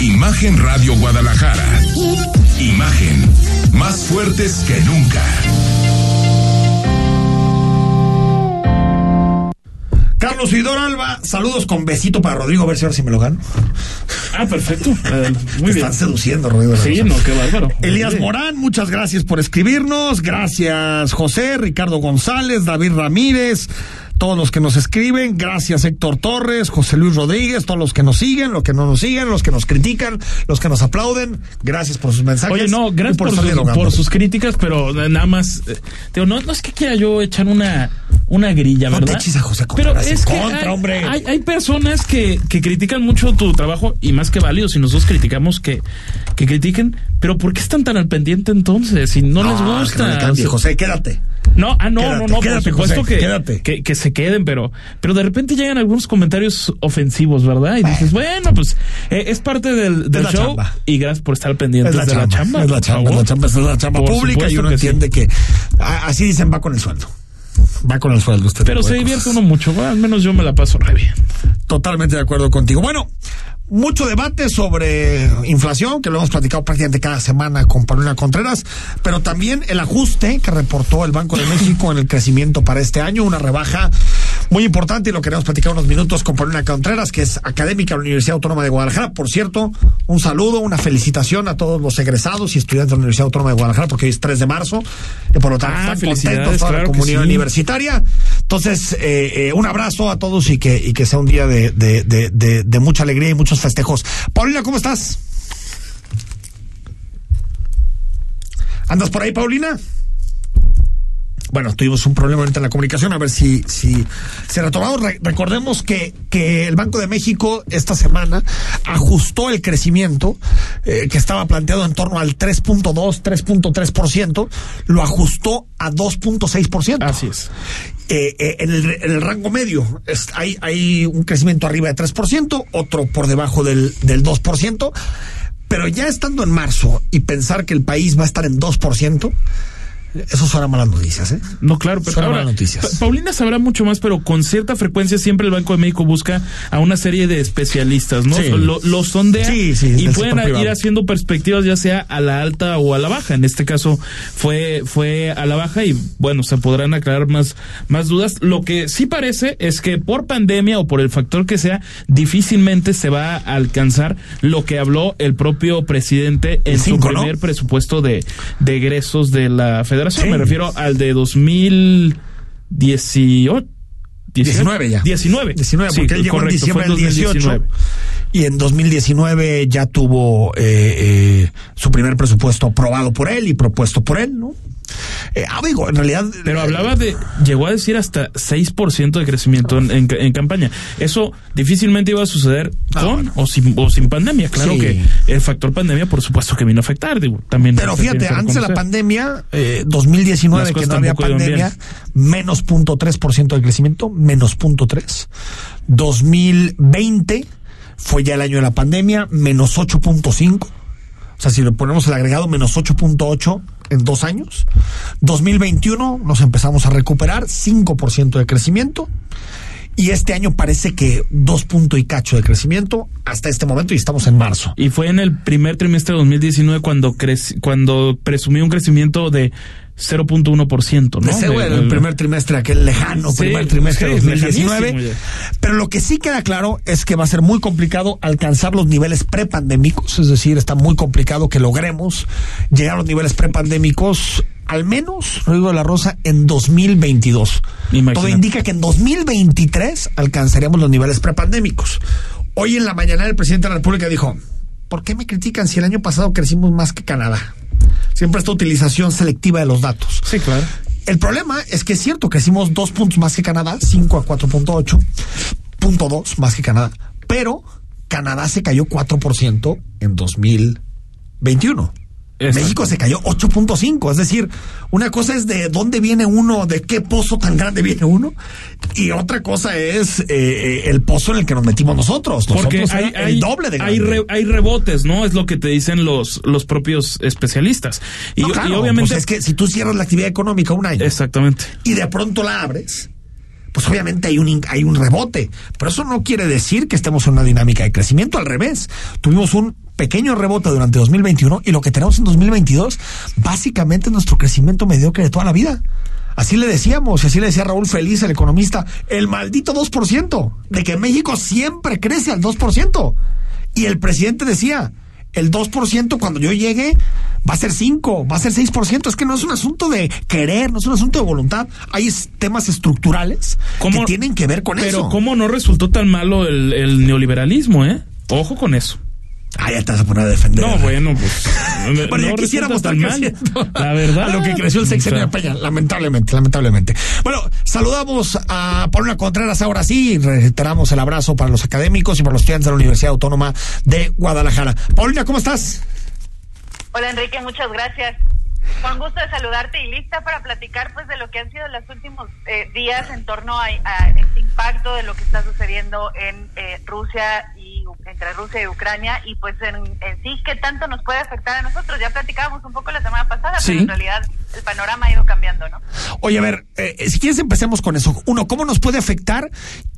Imagen Radio Guadalajara. Imagen, más fuertes que nunca. Carlos Vidor Alba, saludos con besito para Rodrigo, a ver si ahora sí me lo gano. Ah, perfecto. Eh, muy Te bien. Están seduciendo, Rodrigo. Sí, no, qué bárbaro. Elías. Morán, muchas gracias por escribirnos. Gracias, José, Ricardo González, David Ramírez, todos los que nos escriben. Gracias, Héctor Torres, José Luis Rodríguez, todos los que nos siguen, los que no nos siguen, los que nos critican, los que nos aplauden. Gracias por sus mensajes. Oye, no, gracias por, sus, dialogando. por sus críticas, pero nada más, eh, digo, no, no es que quiera yo echar una, una grilla, No te ¿verdad? eches a José pero es que contra, hay, hombre. hay, hay personas que, que critican mucho tu trabajo y más que válido, si nosotros criticamos que, que critiquen, pero ¿por qué están tan al pendiente entonces? Si no, les que no gusta. le cambie, O sea, José, quédate. No, ah, no, Quédate, no, no, quédate, por supuesto José, que, quédate. que, que se queden, pero, pero de repente llegan algunos comentarios ofensivos, ¿verdad? Y dices, bueno, pues eh, es parte del, del show chamba. y gracias por estar pendientes Es la, de chamba, la chamba. Es la chamba, es la chamba, es la chamba Por pública y uno que sí. entiende que así dicen va con el sueldo. Va con el sueldo usted. Pero se divierte uno mucho, bueno, al menos yo me la paso re bien. Totalmente de acuerdo contigo. Bueno, mucho debate sobre inflación, que lo hemos platicado prácticamente cada semana con Paulina Contreras, pero también el ajuste que reportó el Banco de México en el crecimiento para este año, una rebaja muy importante y lo queremos platicar unos minutos con Paulina Contreras, que es académica de la Universidad Autónoma de Guadalajara. Por cierto, un saludo, una felicitación a todos los egresados y estudiantes de la Universidad Autónoma de Guadalajara, porque hoy es 3 de marzo, y por lo tanto Ah, están contentos toda la claro comunidad sí. universitaria. Entonces, eh, eh, un abrazo a todos y que, y que sea un día de, de, de, de- de mucha alegría y muchos festejos. Paulina, ¿cómo estás? ¿Andas por ahí, Paulina? Bueno, tuvimos un problema ahorita en la comunicación, a ver si, si se retomamos. Re- recordemos que, que el Banco de México esta semana ajustó el crecimiento eh, que estaba planteado en torno al 3.2, 3.3%, lo ajustó a 2.6%. Así es. Eh, eh, en, el, en el rango medio es- hay, hay un crecimiento arriba de 3%, otro por debajo del, del 2%, pero ya estando en marzo y pensar que el país va a estar en 2%, eso suena malas noticias, ¿eh? No, claro, pero ahora, malas noticias. Pa- Paulina sabrá mucho más, pero con cierta frecuencia siempre el Banco de México busca a una serie de especialistas, ¿no? Sí. Lo, lo sondea Sí, sí, y pueden ir privado. haciendo perspectivas ya sea a la alta o a la baja. En este caso fue fue a la baja y bueno, se podrán aclarar más más dudas. Lo que sí parece es que por pandemia o por el factor que sea, difícilmente se va a alcanzar lo que habló el propio presidente en su primer presupuesto de, de egresos de la federación. Sí. Me refiero al de 2018. 19 ya. 19. 19, Sí, porque él llegó correcto, en diciembre del 18 2019. y en 2019 ya tuvo eh, eh, su primer presupuesto aprobado por él y propuesto por él, ¿no? Eh, ah, digo, en realidad... Pero hablaba de, llegó a decir hasta 6% de crecimiento en, en- en campaña. Eso difícilmente iba a suceder con o, sin, o sin pandemia. Claro Sí. que el factor pandemia, por supuesto que vino a afectar. Digo, también Pero fíjate, antes de la pandemia, eh, 2019, Las que no había pandemia, menos punto tres por ciento de crecimiento, menos punto tres. 2020 fue ya el año de la pandemia, menos 8.5. O sea, si le ponemos el agregado, menos 8.8 en dos años. 2021 nos empezamos a recuperar, 5% de crecimiento. Y este año parece que dos punto y cacho de crecimiento hasta este momento y estamos en marzo. Y fue en el primer trimestre de 2019 cuando cuando presumió un crecimiento de 0.1%, ¿no? Ese, De- bueno, el de- primer trimestre, aquel lejano Sí, primer trimestre de sí, 2019. lejanísimo Pero lo que sí queda claro es que va a ser muy complicado alcanzar los niveles prepandémicos, es decir, está muy complicado que logremos llegar a los niveles prepandémicos al menos Rodrigo de la Rosa en 2022. Imagínate. Todo indica que en 2023 alcanzaríamos los niveles prepandémicos. Hoy en la mañana el presidente de la República dijo, ¿por qué me critican si el año pasado crecimos más que Canadá? Siempre esta utilización selectiva de los datos. Sí, claro. El problema es que es cierto, crecimos dos puntos más que Canadá, 5 a 4.8, punto dos más que Canadá, pero Canadá se cayó 4% en 2021. Exacto. México se cayó 8.5, es decir, una cosa es de dónde viene uno, de qué pozo tan grande viene uno, y otra cosa es eh, eh, el pozo en el que nos metimos nosotros. Porque Nosotros hay, era hay- el doble de hay, re- hay rebotes, ¿no? Es lo que te dicen los, los propios especialistas. Y, No, y claro, obviamente. pues es que si tú cierras la actividad económica un año Exactamente. y de pronto la abres, pues obviamente hay un, hay un rebote. Pero eso no quiere decir que estemos en una dinámica de crecimiento. Al revés, tuvimos un pequeño rebote durante 2021 y lo que tenemos en 2022 básicamente es nuestro crecimiento mediocre de toda la vida. Así le decíamos, y así le decía Raúl Feliz, el economista, el maldito 2%, de que México siempre crece al 2%. Y el presidente decía, el 2% cuando yo llegue va a ser 5, va a ser 6%. Es que no es un asunto de querer, no es un asunto de voluntad. Hay temas estructurales que tienen que ver con Pero eso. ¿cómo no resultó tan malo el, el neoliberalismo, eh? Ojo con eso. Ah, ya te vas a poner a defender. No, bueno, pues. Bueno, ya no quisiéramos tan mal. creciendo. La verdad. A lo que creció el sexenio de Peña, lamentablemente, lamentablemente. Bueno, saludamos a Paulina Contreras ahora sí y reiteramos el abrazo para los académicos y para los estudiantes de la Universidad Autónoma de Guadalajara. Paulina, ¿cómo estás? Hola Enrique, muchas gracias. Con gusto de saludarte y lista para platicar pues de lo que han sido los últimos eh, días en torno a, a este impacto de lo que está sucediendo en eh, Rusia y entre Rusia y Ucrania y pues en, en sí qué tanto nos puede afectar a nosotros. Ya platicábamos un poco la semana pasada, Sí. pero en realidad el panorama ha ido cambiando, ¿no? Oye, a ver, eh, si quieres empecemos con eso. Uno, ¿cómo nos puede afectar?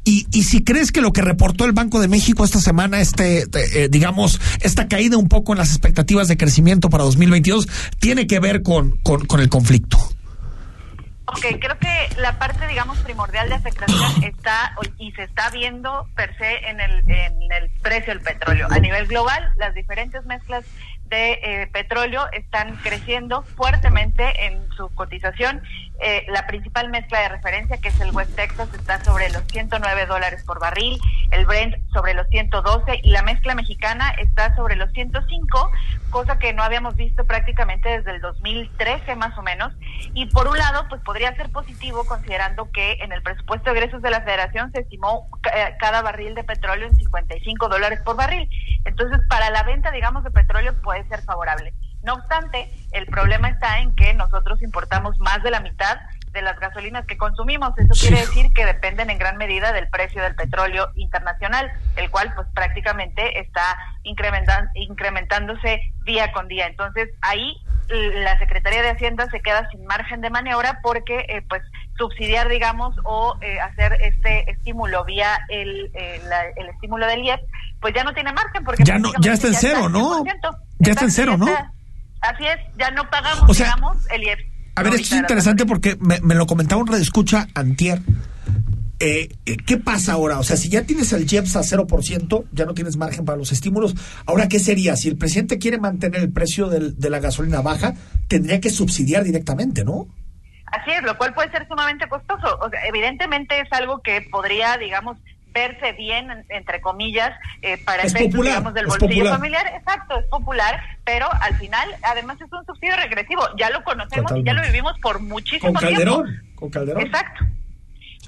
Y, y si crees que lo que reportó el Banco de México esta semana, este, eh, digamos, esta caída un poco en las expectativas de crecimiento para 2022, tiene que ver con, con, con el conflicto. Ok, creo que la parte, digamos, primordial de afectación está y se está viendo per se en el, en el precio del petróleo. A nivel global, las diferentes mezclas de eh, petróleo están creciendo fuertemente en su cotización. Eh, la principal mezcla de referencia, que es el West Texas, está sobre los 109 dólares por barril, el Brent sobre los 112 y la mezcla mexicana está sobre los 105, cosa que no habíamos visto prácticamente desde el 2013 más o menos. Y por un lado, pues podría ser positivo considerando que en el presupuesto de egresos de la Federación se estimó eh, cada barril de petróleo en 55 dólares por barril. Entonces, para la venta, digamos, de petróleo puede ser favorable. No obstante, el problema está en que nosotros importamos más de la mitad de las gasolinas que consumimos. Eso quiere decir que dependen en gran medida del precio del petróleo internacional, el cual pues prácticamente está incrementan- incrementándose día con día. Entonces ahí la Secretaría de Hacienda se queda sin margen de maniobra porque eh, pues subsidiar digamos o eh, hacer este estímulo vía el, eh, la- el estímulo del IEP pues ya no tiene margen porque Ya no- ya está en cero, ¿no? 100%. Ya está en cero, ¿no? Así es, ya no pagamos, O sea, digamos, el IEP. A ver, esto es interesante porque me, me lo comentaba un escucha antier. Eh, eh, ¿Qué pasa ahora? O sea, si ya tienes el JEPS a 0%, ya no tienes margen para los estímulos. Ahora, ¿qué sería? Si el presidente quiere mantener el precio del- de la gasolina baja, tendría que subsidiar directamente, ¿no? Así es, lo cual puede ser sumamente costoso. O sea, evidentemente es algo que podría, digamos, verse bien, en- entre comillas, eh, para Es efectos, popular, digamos, del bolsillo popular. familiar. Exacto, es popular, pero al final, además, es un subsidio regresivo. Ya lo conocemos y ya lo vivimos por muchísimo Con tiempo. Calderón. Con Calderón. Exacto.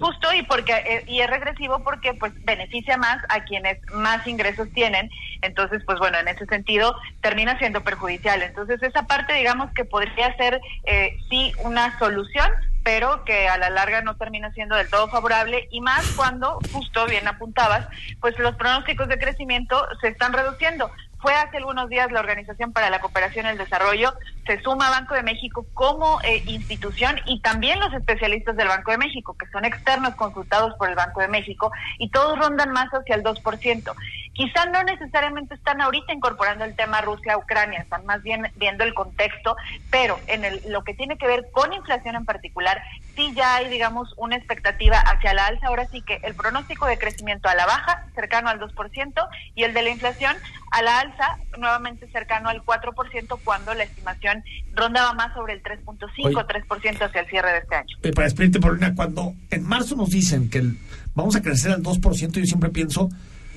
Justo y porque eh, y es regresivo porque pues beneficia más a quienes más ingresos tienen, entonces pues bueno en ese sentido termina siendo perjudicial. Entonces esa parte digamos que podría ser eh, sí una solución, pero que a la larga no termina siendo del todo favorable y más cuando justo bien apuntabas, pues los pronósticos de crecimiento se están reduciendo. Fue hace algunos días la Organización para la Cooperación y el Desarrollo, se suma Banco de México como eh, institución y también los especialistas del Banco de México, que son externos consultados por el Banco de México, y todos rondan más hacia el 2%. Quizá no necesariamente están ahorita incorporando el tema Rusia-Ucrania, están más bien viendo el contexto, pero en el, lo que tiene que ver con inflación en particular, sí ya hay, digamos, una expectativa hacia la alza. Ahora sí que el pronóstico de crecimiento a la baja, cercano al 2%, y el de la inflación a la alza, nuevamente cercano al 4%, cuando la estimación rondaba más sobre el 3.5, Oye. 3% hacia el cierre de este año. Eh, para despedirte, Paulina, cuando en marzo nos dicen que el- vamos a crecer al 2%, yo siempre pienso,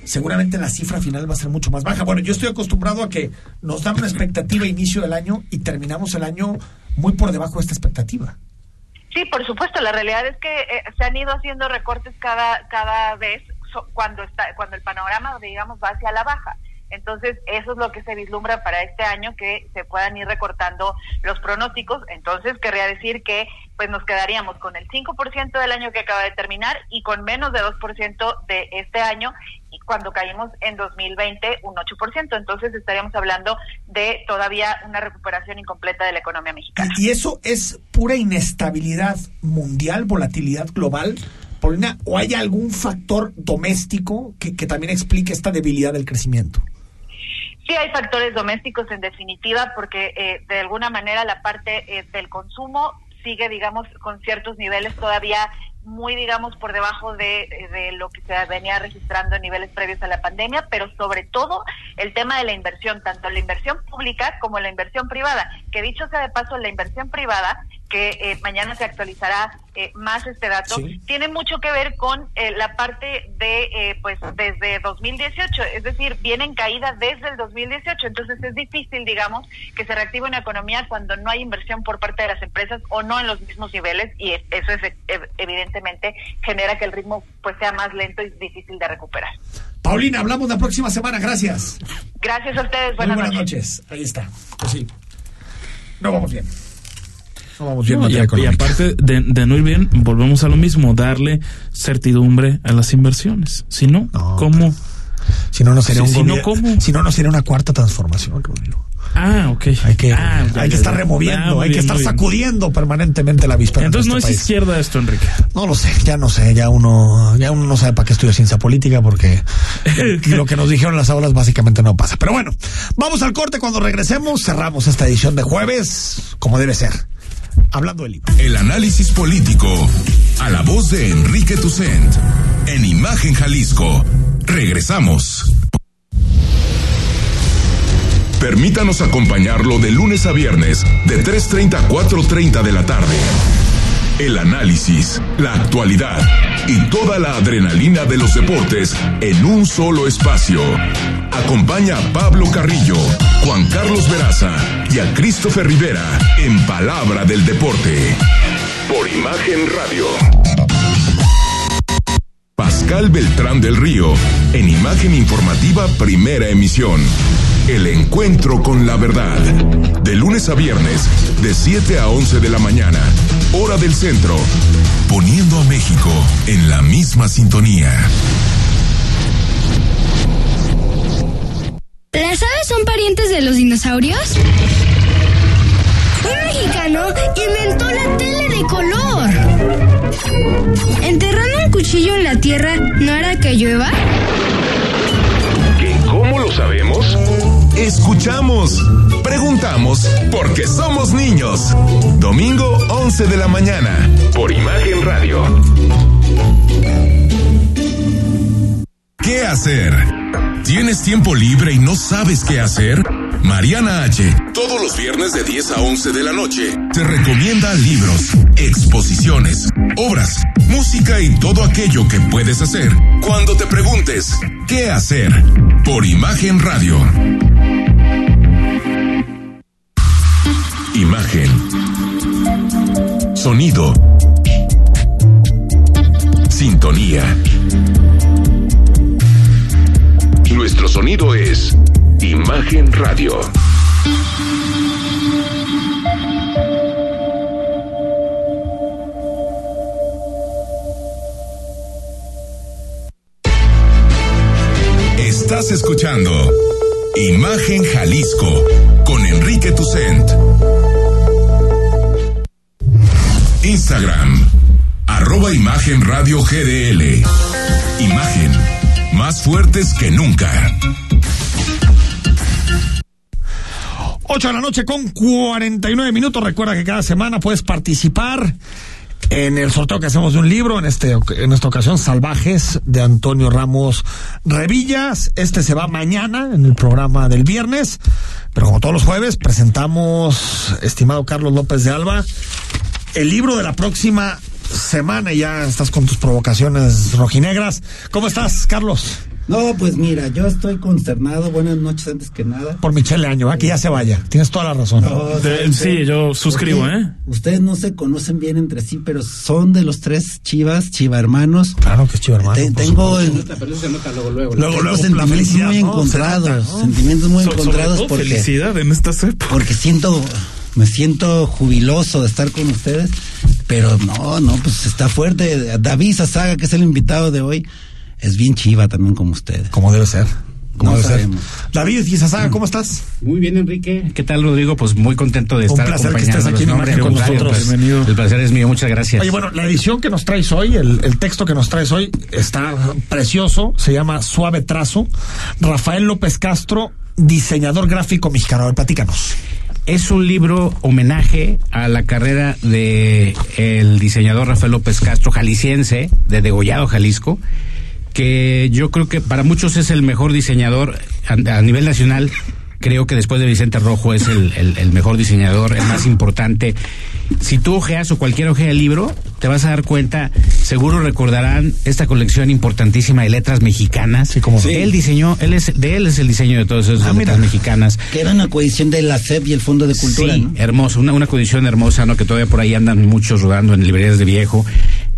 seguramente la cifra final va a ser mucho más baja. Bueno, yo estoy acostumbrado a que nos dan una expectativa a inicio del año y terminamos el año muy por debajo de esta expectativa. Sí, por supuesto. La realidad es que eh, se han ido haciendo recortes cada cada vez so- cuando está cuando el panorama, digamos, va hacia la baja. Entonces, eso es lo que se vislumbra para este año, que se puedan ir recortando los pronósticos. Entonces, querría decir que pues nos quedaríamos con el 5% del año que acaba de terminar y con menos de 2% de este año, y cuando caímos en 2020 un 8%. Entonces, estaríamos hablando de todavía una recuperación incompleta de la economía mexicana. Y eso es pura inestabilidad mundial, volatilidad global, Paulina, o hay algún factor doméstico que, que también explique esta debilidad del crecimiento. Sí hay factores domésticos en definitiva porque eh, de alguna manera la parte eh, del consumo sigue, digamos, con ciertos niveles todavía muy, digamos, por debajo de, de lo que se venía registrando en niveles previos a la pandemia, pero sobre todo el tema de la inversión, tanto la inversión pública como la inversión privada, que dicho sea de paso, la inversión privada, que eh, mañana se actualizará eh, más este dato, Sí. tiene mucho que ver con eh, la parte de, eh, pues, desde 2018, es decir, viene en caída desde el 2018, entonces es difícil, digamos, que se reactive una economía cuando no hay inversión por parte de las empresas o no en los mismos niveles y es- eso es, ev- evidentemente genera que el ritmo pues sea más lento y difícil de recuperar. Paulina, hablamos la próxima semana, gracias. Gracias a ustedes, Muy buenas noches. noches. Ahí está. Pues sí. No vamos bien. No vamos. No, y, a- y aparte de, de no ir bien, volvemos a lo mismo, darle certidumbre a las inversiones. Si no, ¿cómo? Si no, no sería Si- un si no, ¿cómo? Si no, no sería una cuarta transformación, Rodrigo. Ah, ok. Hay que, Ah, ya, hay que estar removiendo, Ah, hay que bien, estar muy bien. sacudiendo permanentemente la víspera. Entonces no es país. izquierda esto, Enrique. No lo sé, ya no sé, ya uno, ya uno no sabe para qué estudia ciencia política porque lo que nos dijeron las aulas básicamente no pasa. Pero bueno, vamos al corte cuando regresemos, cerramos esta edición de jueves como debe ser. Hablando del. El análisis político a la voz de Enrique Tucent en Imagen Jalisco. Regresamos. Permítanos acompañarlo de lunes a viernes de 3.30 a 4.30 de la tarde. El análisis, la actualidad y toda la adrenalina de los deportes en un solo espacio. Acompaña a Pablo Carrillo, Juan Carlos Veraza y a Christopher Rivera en Palabra del Deporte. Por Imagen Radio. Pascal Beltrán del Río, en Imagen Informativa Primera Emisión. El encuentro con la verdad. De lunes a viernes, de 7 a 11 de la mañana, hora del centro. Poniendo a México en la misma sintonía. ¿Las aves son parientes de los dinosaurios? Un mexicano inventó la tele de color. ¿Enterrando un cuchillo en la tierra no hará que llueva? ¿Y cómo lo sabemos? Escuchamos, preguntamos, porque somos niños. Domingo 11 de la mañana, por Imagen Radio. ¿Qué hacer? ¿Tienes tiempo libre y no sabes qué hacer? Mariana H. Todos los viernes de 10 a 11 de la noche te recomienda libros, exposiciones, obras, música y todo aquello que puedes hacer cuando te preguntes ¿qué hacer? Por Imagen Radio. Imagen. Sonido. Sintonía. Nuestro sonido es Imagen Radio. Estás escuchando Imagen Jalisco con Enrique Tucent. Instagram, arroba Imagen Radio GDL. Imagen, más fuertes que nunca. 8 de la noche con 49 minutos. Recuerda que cada semana puedes participar en el sorteo que hacemos de un libro, en, este, en esta ocasión, Salvajes, de Antonio Ramos Revillas. Este se va mañana en el programa del viernes, pero como todos los jueves, presentamos, estimado Carlos López de Alba, el libro de la próxima semana. Ya estás con tus provocaciones rojinegras. ¿Cómo estás, Carlos? No, pues mira, yo estoy consternado. Buenas noches antes que nada. Por Michelle Año, ¿va? que ya se vaya. Tienes toda la razón. No, De- sí, yo suscribo, Porque ¿eh? Ustedes no se conocen bien entre sí, pero son de los tres chivas, chiva hermanos. Claro que es chiva hermano. Te- tengo Pero eso se nota luego, luego. Luego, luego, sentimientos felicidad, muy encontrados. ¿no? Sentimientos muy So- sobre encontrados todo porque, felicidad en estas épocas. porque siento, me siento jubiloso de estar con ustedes, pero no, no, pues está fuerte. David Sazaga, que es el invitado de hoy, es bien chiva también como ustedes. Como debe ser. Como No debe ser. David Gizasaga, ¿cómo estás? Muy bien, Enrique. ¿Qué tal, Rodrigo? Pues muy contento de Un estar placer que estés aquí en No, hombre, Imagen con nosotros. pues, Bienvenido. El placer es mío. Muchas gracias. Oye, bueno, la edición que nos traes hoy, el, el texto que nos traes hoy, está precioso. Se llama Suave Trazo. Rafael López Castro, diseñador gráfico mexicano. A ver, platícanos. Es un libro homenaje a la carrera de el diseñador Rafael López Castro, jalisciense, de Degollado, Jalisco, que yo creo que para muchos es el mejor diseñador a, a nivel nacional. Creo que después de Vicente Rojo es el, el- el mejor diseñador, el más importante. Si tú ojeas o cualquier ojea el libro, te vas a dar cuenta, seguro recordarán esta colección importantísima de letras mexicanas. Sí, como Sí. Él diseñó, él es, de él es el diseño de todas esas Ah, letras mira. mexicanas. Que era una coedición de la SEP y el Fondo de Cultura, Sí, ¿no? hermoso, una, una condición hermosa, ¿no? Que todavía por ahí andan muchos rodando en librerías de viejo.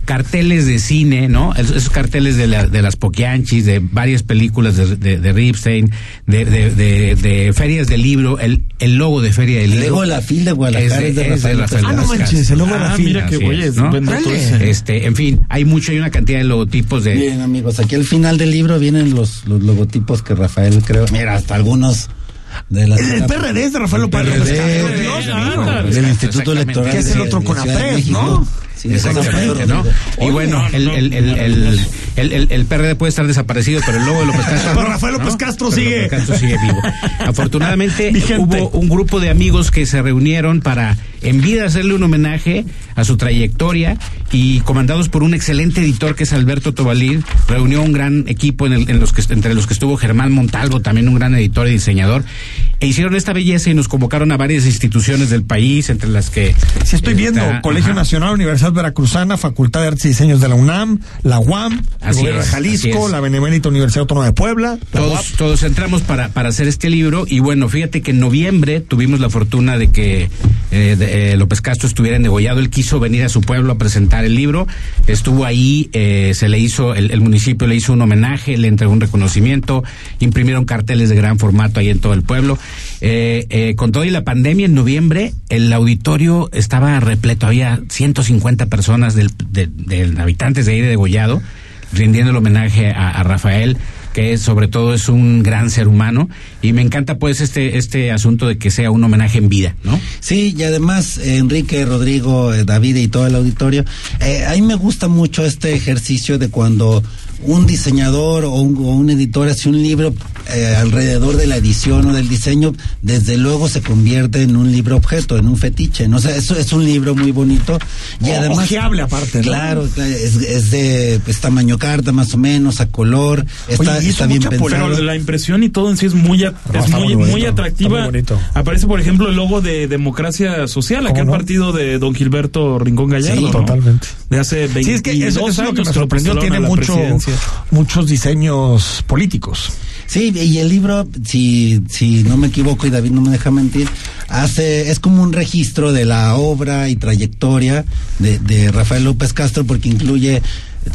Carteles de cine, ¿no? Es- Esos carteles de, la- de las Poquianchis, de varias películas de, de, de Ripstein, de, de, de- de ferias de libro, el, el logo de Feria del El Libro. logo de la FIL de Guadalajara es de Rafael López Ah, no manches, el logo de la Ah, fila. mira que, oye, es, ¿no? Este, en fin, hay mucho, hay una cantidad de logotipos de... Miren amigos, aquí al final del libro vienen los, los logotipos que Rafael creo. Mira, hasta algunos de las El, el PRD es de Rafael López del Instituto. Electoral Que es el otro Conapred. ¿no? Sí, Exactamente, ¿no? Y bueno, el, PRD puede estar desaparecido, pero el logo de López Castro. Pero Rafael López. Castro sigue. López Castro sigue vivo. Afortunadamente hubo un grupo de amigos que se reunieron para en vida hacerle un homenaje a su trayectoria y comandados por un excelente editor que es Alberto Tobalín, reunió un gran equipo en, el- en los que, entre los que estuvo Germán Montalvo, también un gran editor y diseñador, e hicieron esta belleza y nos convocaron a varias instituciones del país, entre las que... Sí, estoy viendo está- Colegio ajá. Nacional, Universidad Veracruzana, Facultad de Artes y Diseños de la UNAM, la UAM, el Así Gobierno es, de Jalisco, la Benemérita Universidad Autónoma de Puebla. Todos, todos entramos para, para hacer este libro y bueno, fíjate que en noviembre tuvimos la fortuna de que eh, de- eh, López Castro estuviera Degollado. Él quiso venir a su pueblo a presentar el libro. Estuvo ahí, eh, se le hizo, el, el municipio le hizo un homenaje, le entregó un reconocimiento, imprimieron carteles de gran formato ahí en todo el pueblo. Eh, con todo y la pandemia, en noviembre, el auditorio estaba repleto, había 150 personas del, de, habitantes de ahí de Degollado rindiendo el homenaje a, Rafael que sobre todo es un gran ser humano y me encanta pues este este asunto de que sea un homenaje en vida, ¿no? Sí, y además Enrique, Rodrigo, eh, David y todo el auditorio, eh, a mí me gusta mucho este ejercicio de cuando un diseñador o un, o un editor hace un libro eh, alrededor de la edición o del diseño, desde luego se convierte en un libro objeto, en un fetiche. No sé, eso es un libro muy bonito y O- además ojeable aparte, ¿no? Claro, es, es de pues, tamaño carta más o menos, a color, está, Oye, está bien pensado. La impresión y todo en sí es muy, a- No, es muy, muy bonito, atractiva. muy bonito. Aparece, por ejemplo, el logo de Democracia Social, aquel no? partido de don Gilberto Rincón Gallardo. Sí, ¿no? totalmente. De hace 22 Sí, es que eso, eso es lo que me años sorprendió. Tiene mucho, presidencia. Muchos diseños políticos. Sí, y el libro, si, si no me equivoco y David no me deja mentir, hace, es como un registro de la obra y trayectoria de, de Rafael López Castro porque incluye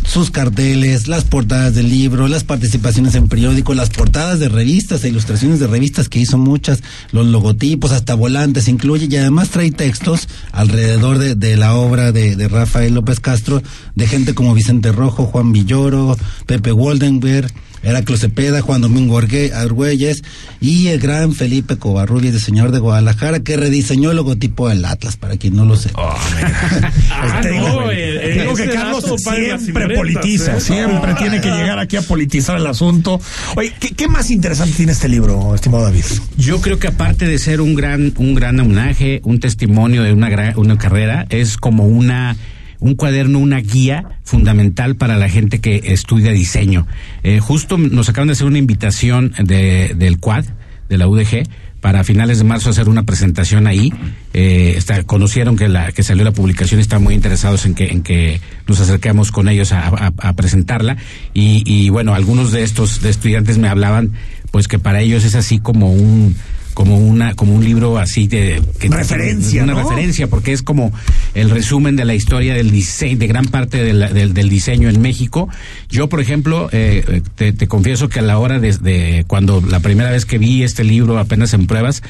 sus carteles, las portadas del libro, las participaciones en periódicos, las portadas de revistas e ilustraciones de revistas que hizo muchas, los logotipos, hasta volantes incluye y además trae textos alrededor de, de la obra de, de Rafael López Castro de gente como Vicente Rojo, Juan Villoro, Pepe Woldenberg, Heraclo Cepeda, Juan Domingo Argüelles y el gran Felipe Covarrubias, diseñador de Guadalajara, que rediseñó el logotipo del Atlas, para quien no lo sepa. Ah, Te digo, no, eh, te digo que ese Carlos siempre imprentas, politiza, ¿eh? siempre tiene que llegar aquí a politizar el asunto. Oye, ¿qué, qué más interesante tiene este libro, estimado David? Yo creo que aparte de ser un gran un gran homenaje, un testimonio de una gran, una carrera, es como una un cuaderno, una guía fundamental para la gente que estudia diseño. Eh, justo nos acaban de hacer una invitación de, del Quad, de la UDG, para finales de marzo hacer una presentación ahí. Eh, está, conocieron que la que salió la publicación, están muy interesados en que en que nos acerquemos con ellos a, a- a presentarla y, y bueno, algunos de estos de estudiantes me hablaban pues que para ellos es así como un como una como un libro así de que Referencia, una ¿no? referencia porque es como el resumen de la historia del diseño de gran parte de la- del, del diseño en México yo por ejemplo eh, eh, te, te confieso que a la hora de, de cuando la primera vez que vi este libro apenas en pruebas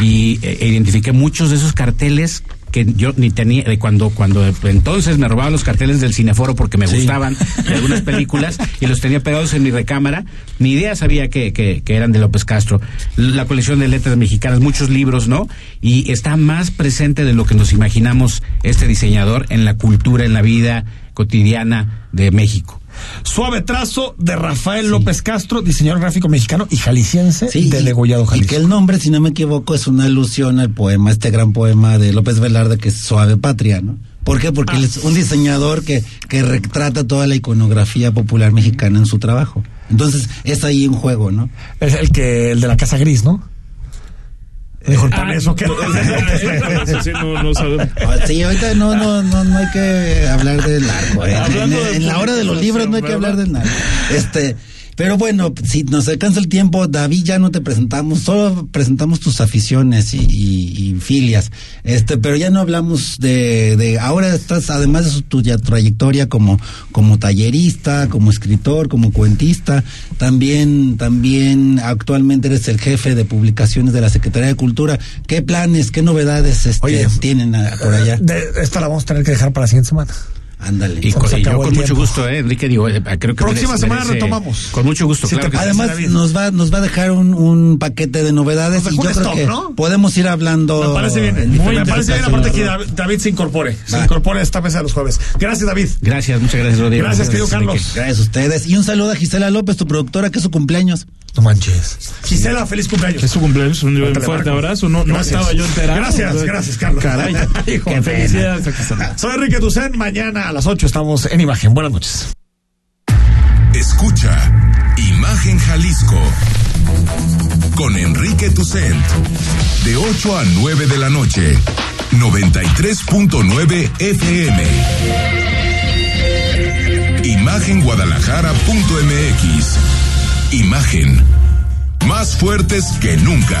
y eh, identifiqué muchos de esos carteles que yo ni tenía de cuando cuando entonces me robaban los carteles del cineforo porque me gustaban de algunas películas y los tenía pegados en mi recámara ni idea sabía que, que, que eran de López Castro. La colección de letras mexicanas muchos libros no y está más presente de lo que nos imaginamos este diseñador en la cultura en la vida cotidiana de México Suave trazo de Rafael López Castro, diseñador gráfico mexicano y jalisciense de Degollado Y Jalisco. que el nombre, si no me equivoco, es una alusión al poema, este gran poema de López Velarde que es Suave Patria, ¿no? ¿Por qué? Porque él es un diseñador que, que retrata toda la iconografía popular mexicana en su trabajo. Entonces, es ahí un juego, ¿no? Es el que el de la Casa Gris, ¿no? Dijo el paneso que Sí, no, no sabemos. Ah, Sí, ahorita no, no, no, no hay que hablar del narco. ¿eh? En, Hablando de en la hora de los libros no hay que hablar del narco. Este, pero bueno, si nos alcanza el tiempo, David, ya no te presentamos, solo presentamos tus aficiones y, y- y filias. Este, pero ya no hablamos de, de ahora estás, además de su, tu ya trayectoria como, como tallerista, como escritor, como cuentista, también, también actualmente eres el jefe de publicaciones de la Secretaría de Cultura. ¿Qué planes, qué novedades este, Oye, tienen a- por allá? De- esta la vamos a tener que dejar para la siguiente semana. Ándale. y, Se con- y yo con mucho tiempo. gusto eh, Enrique digo eh, creo que Próxima merece- semana merece- retomamos. con mucho gusto claro que Además, nos va, nos va a dejar un, un paquete de novedades Nos y yo creo que ¿no? podemos ir hablando. Me parece bien. en Me parece bien aparte que. David, se incorpore. Se incorpore a esta mesa de los jueves. Gracias, David. gracias muchas gracias Rodrigo Gracias, querido Enrique. Carlos. Gracias a ustedes. Y un saludo a Gisela López, tu productora, que es su cumpleaños. No manches. Gisela, feliz cumpleaños. Es su cumpleaños, un fuerte abrazo. No, no estaba yo enterado. Gracias, gracias, Carlos. Caray. Hijo, Qué felicidades. Soy Enrique Tucen. Mañana a las 8 estamos en imagen. Buenas noches. Escucha Imagen Jalisco con Enrique Tucent de 8 a 9 de la noche 93.9 FM Imagenguadalajara.mx Imagen más fuertes que nunca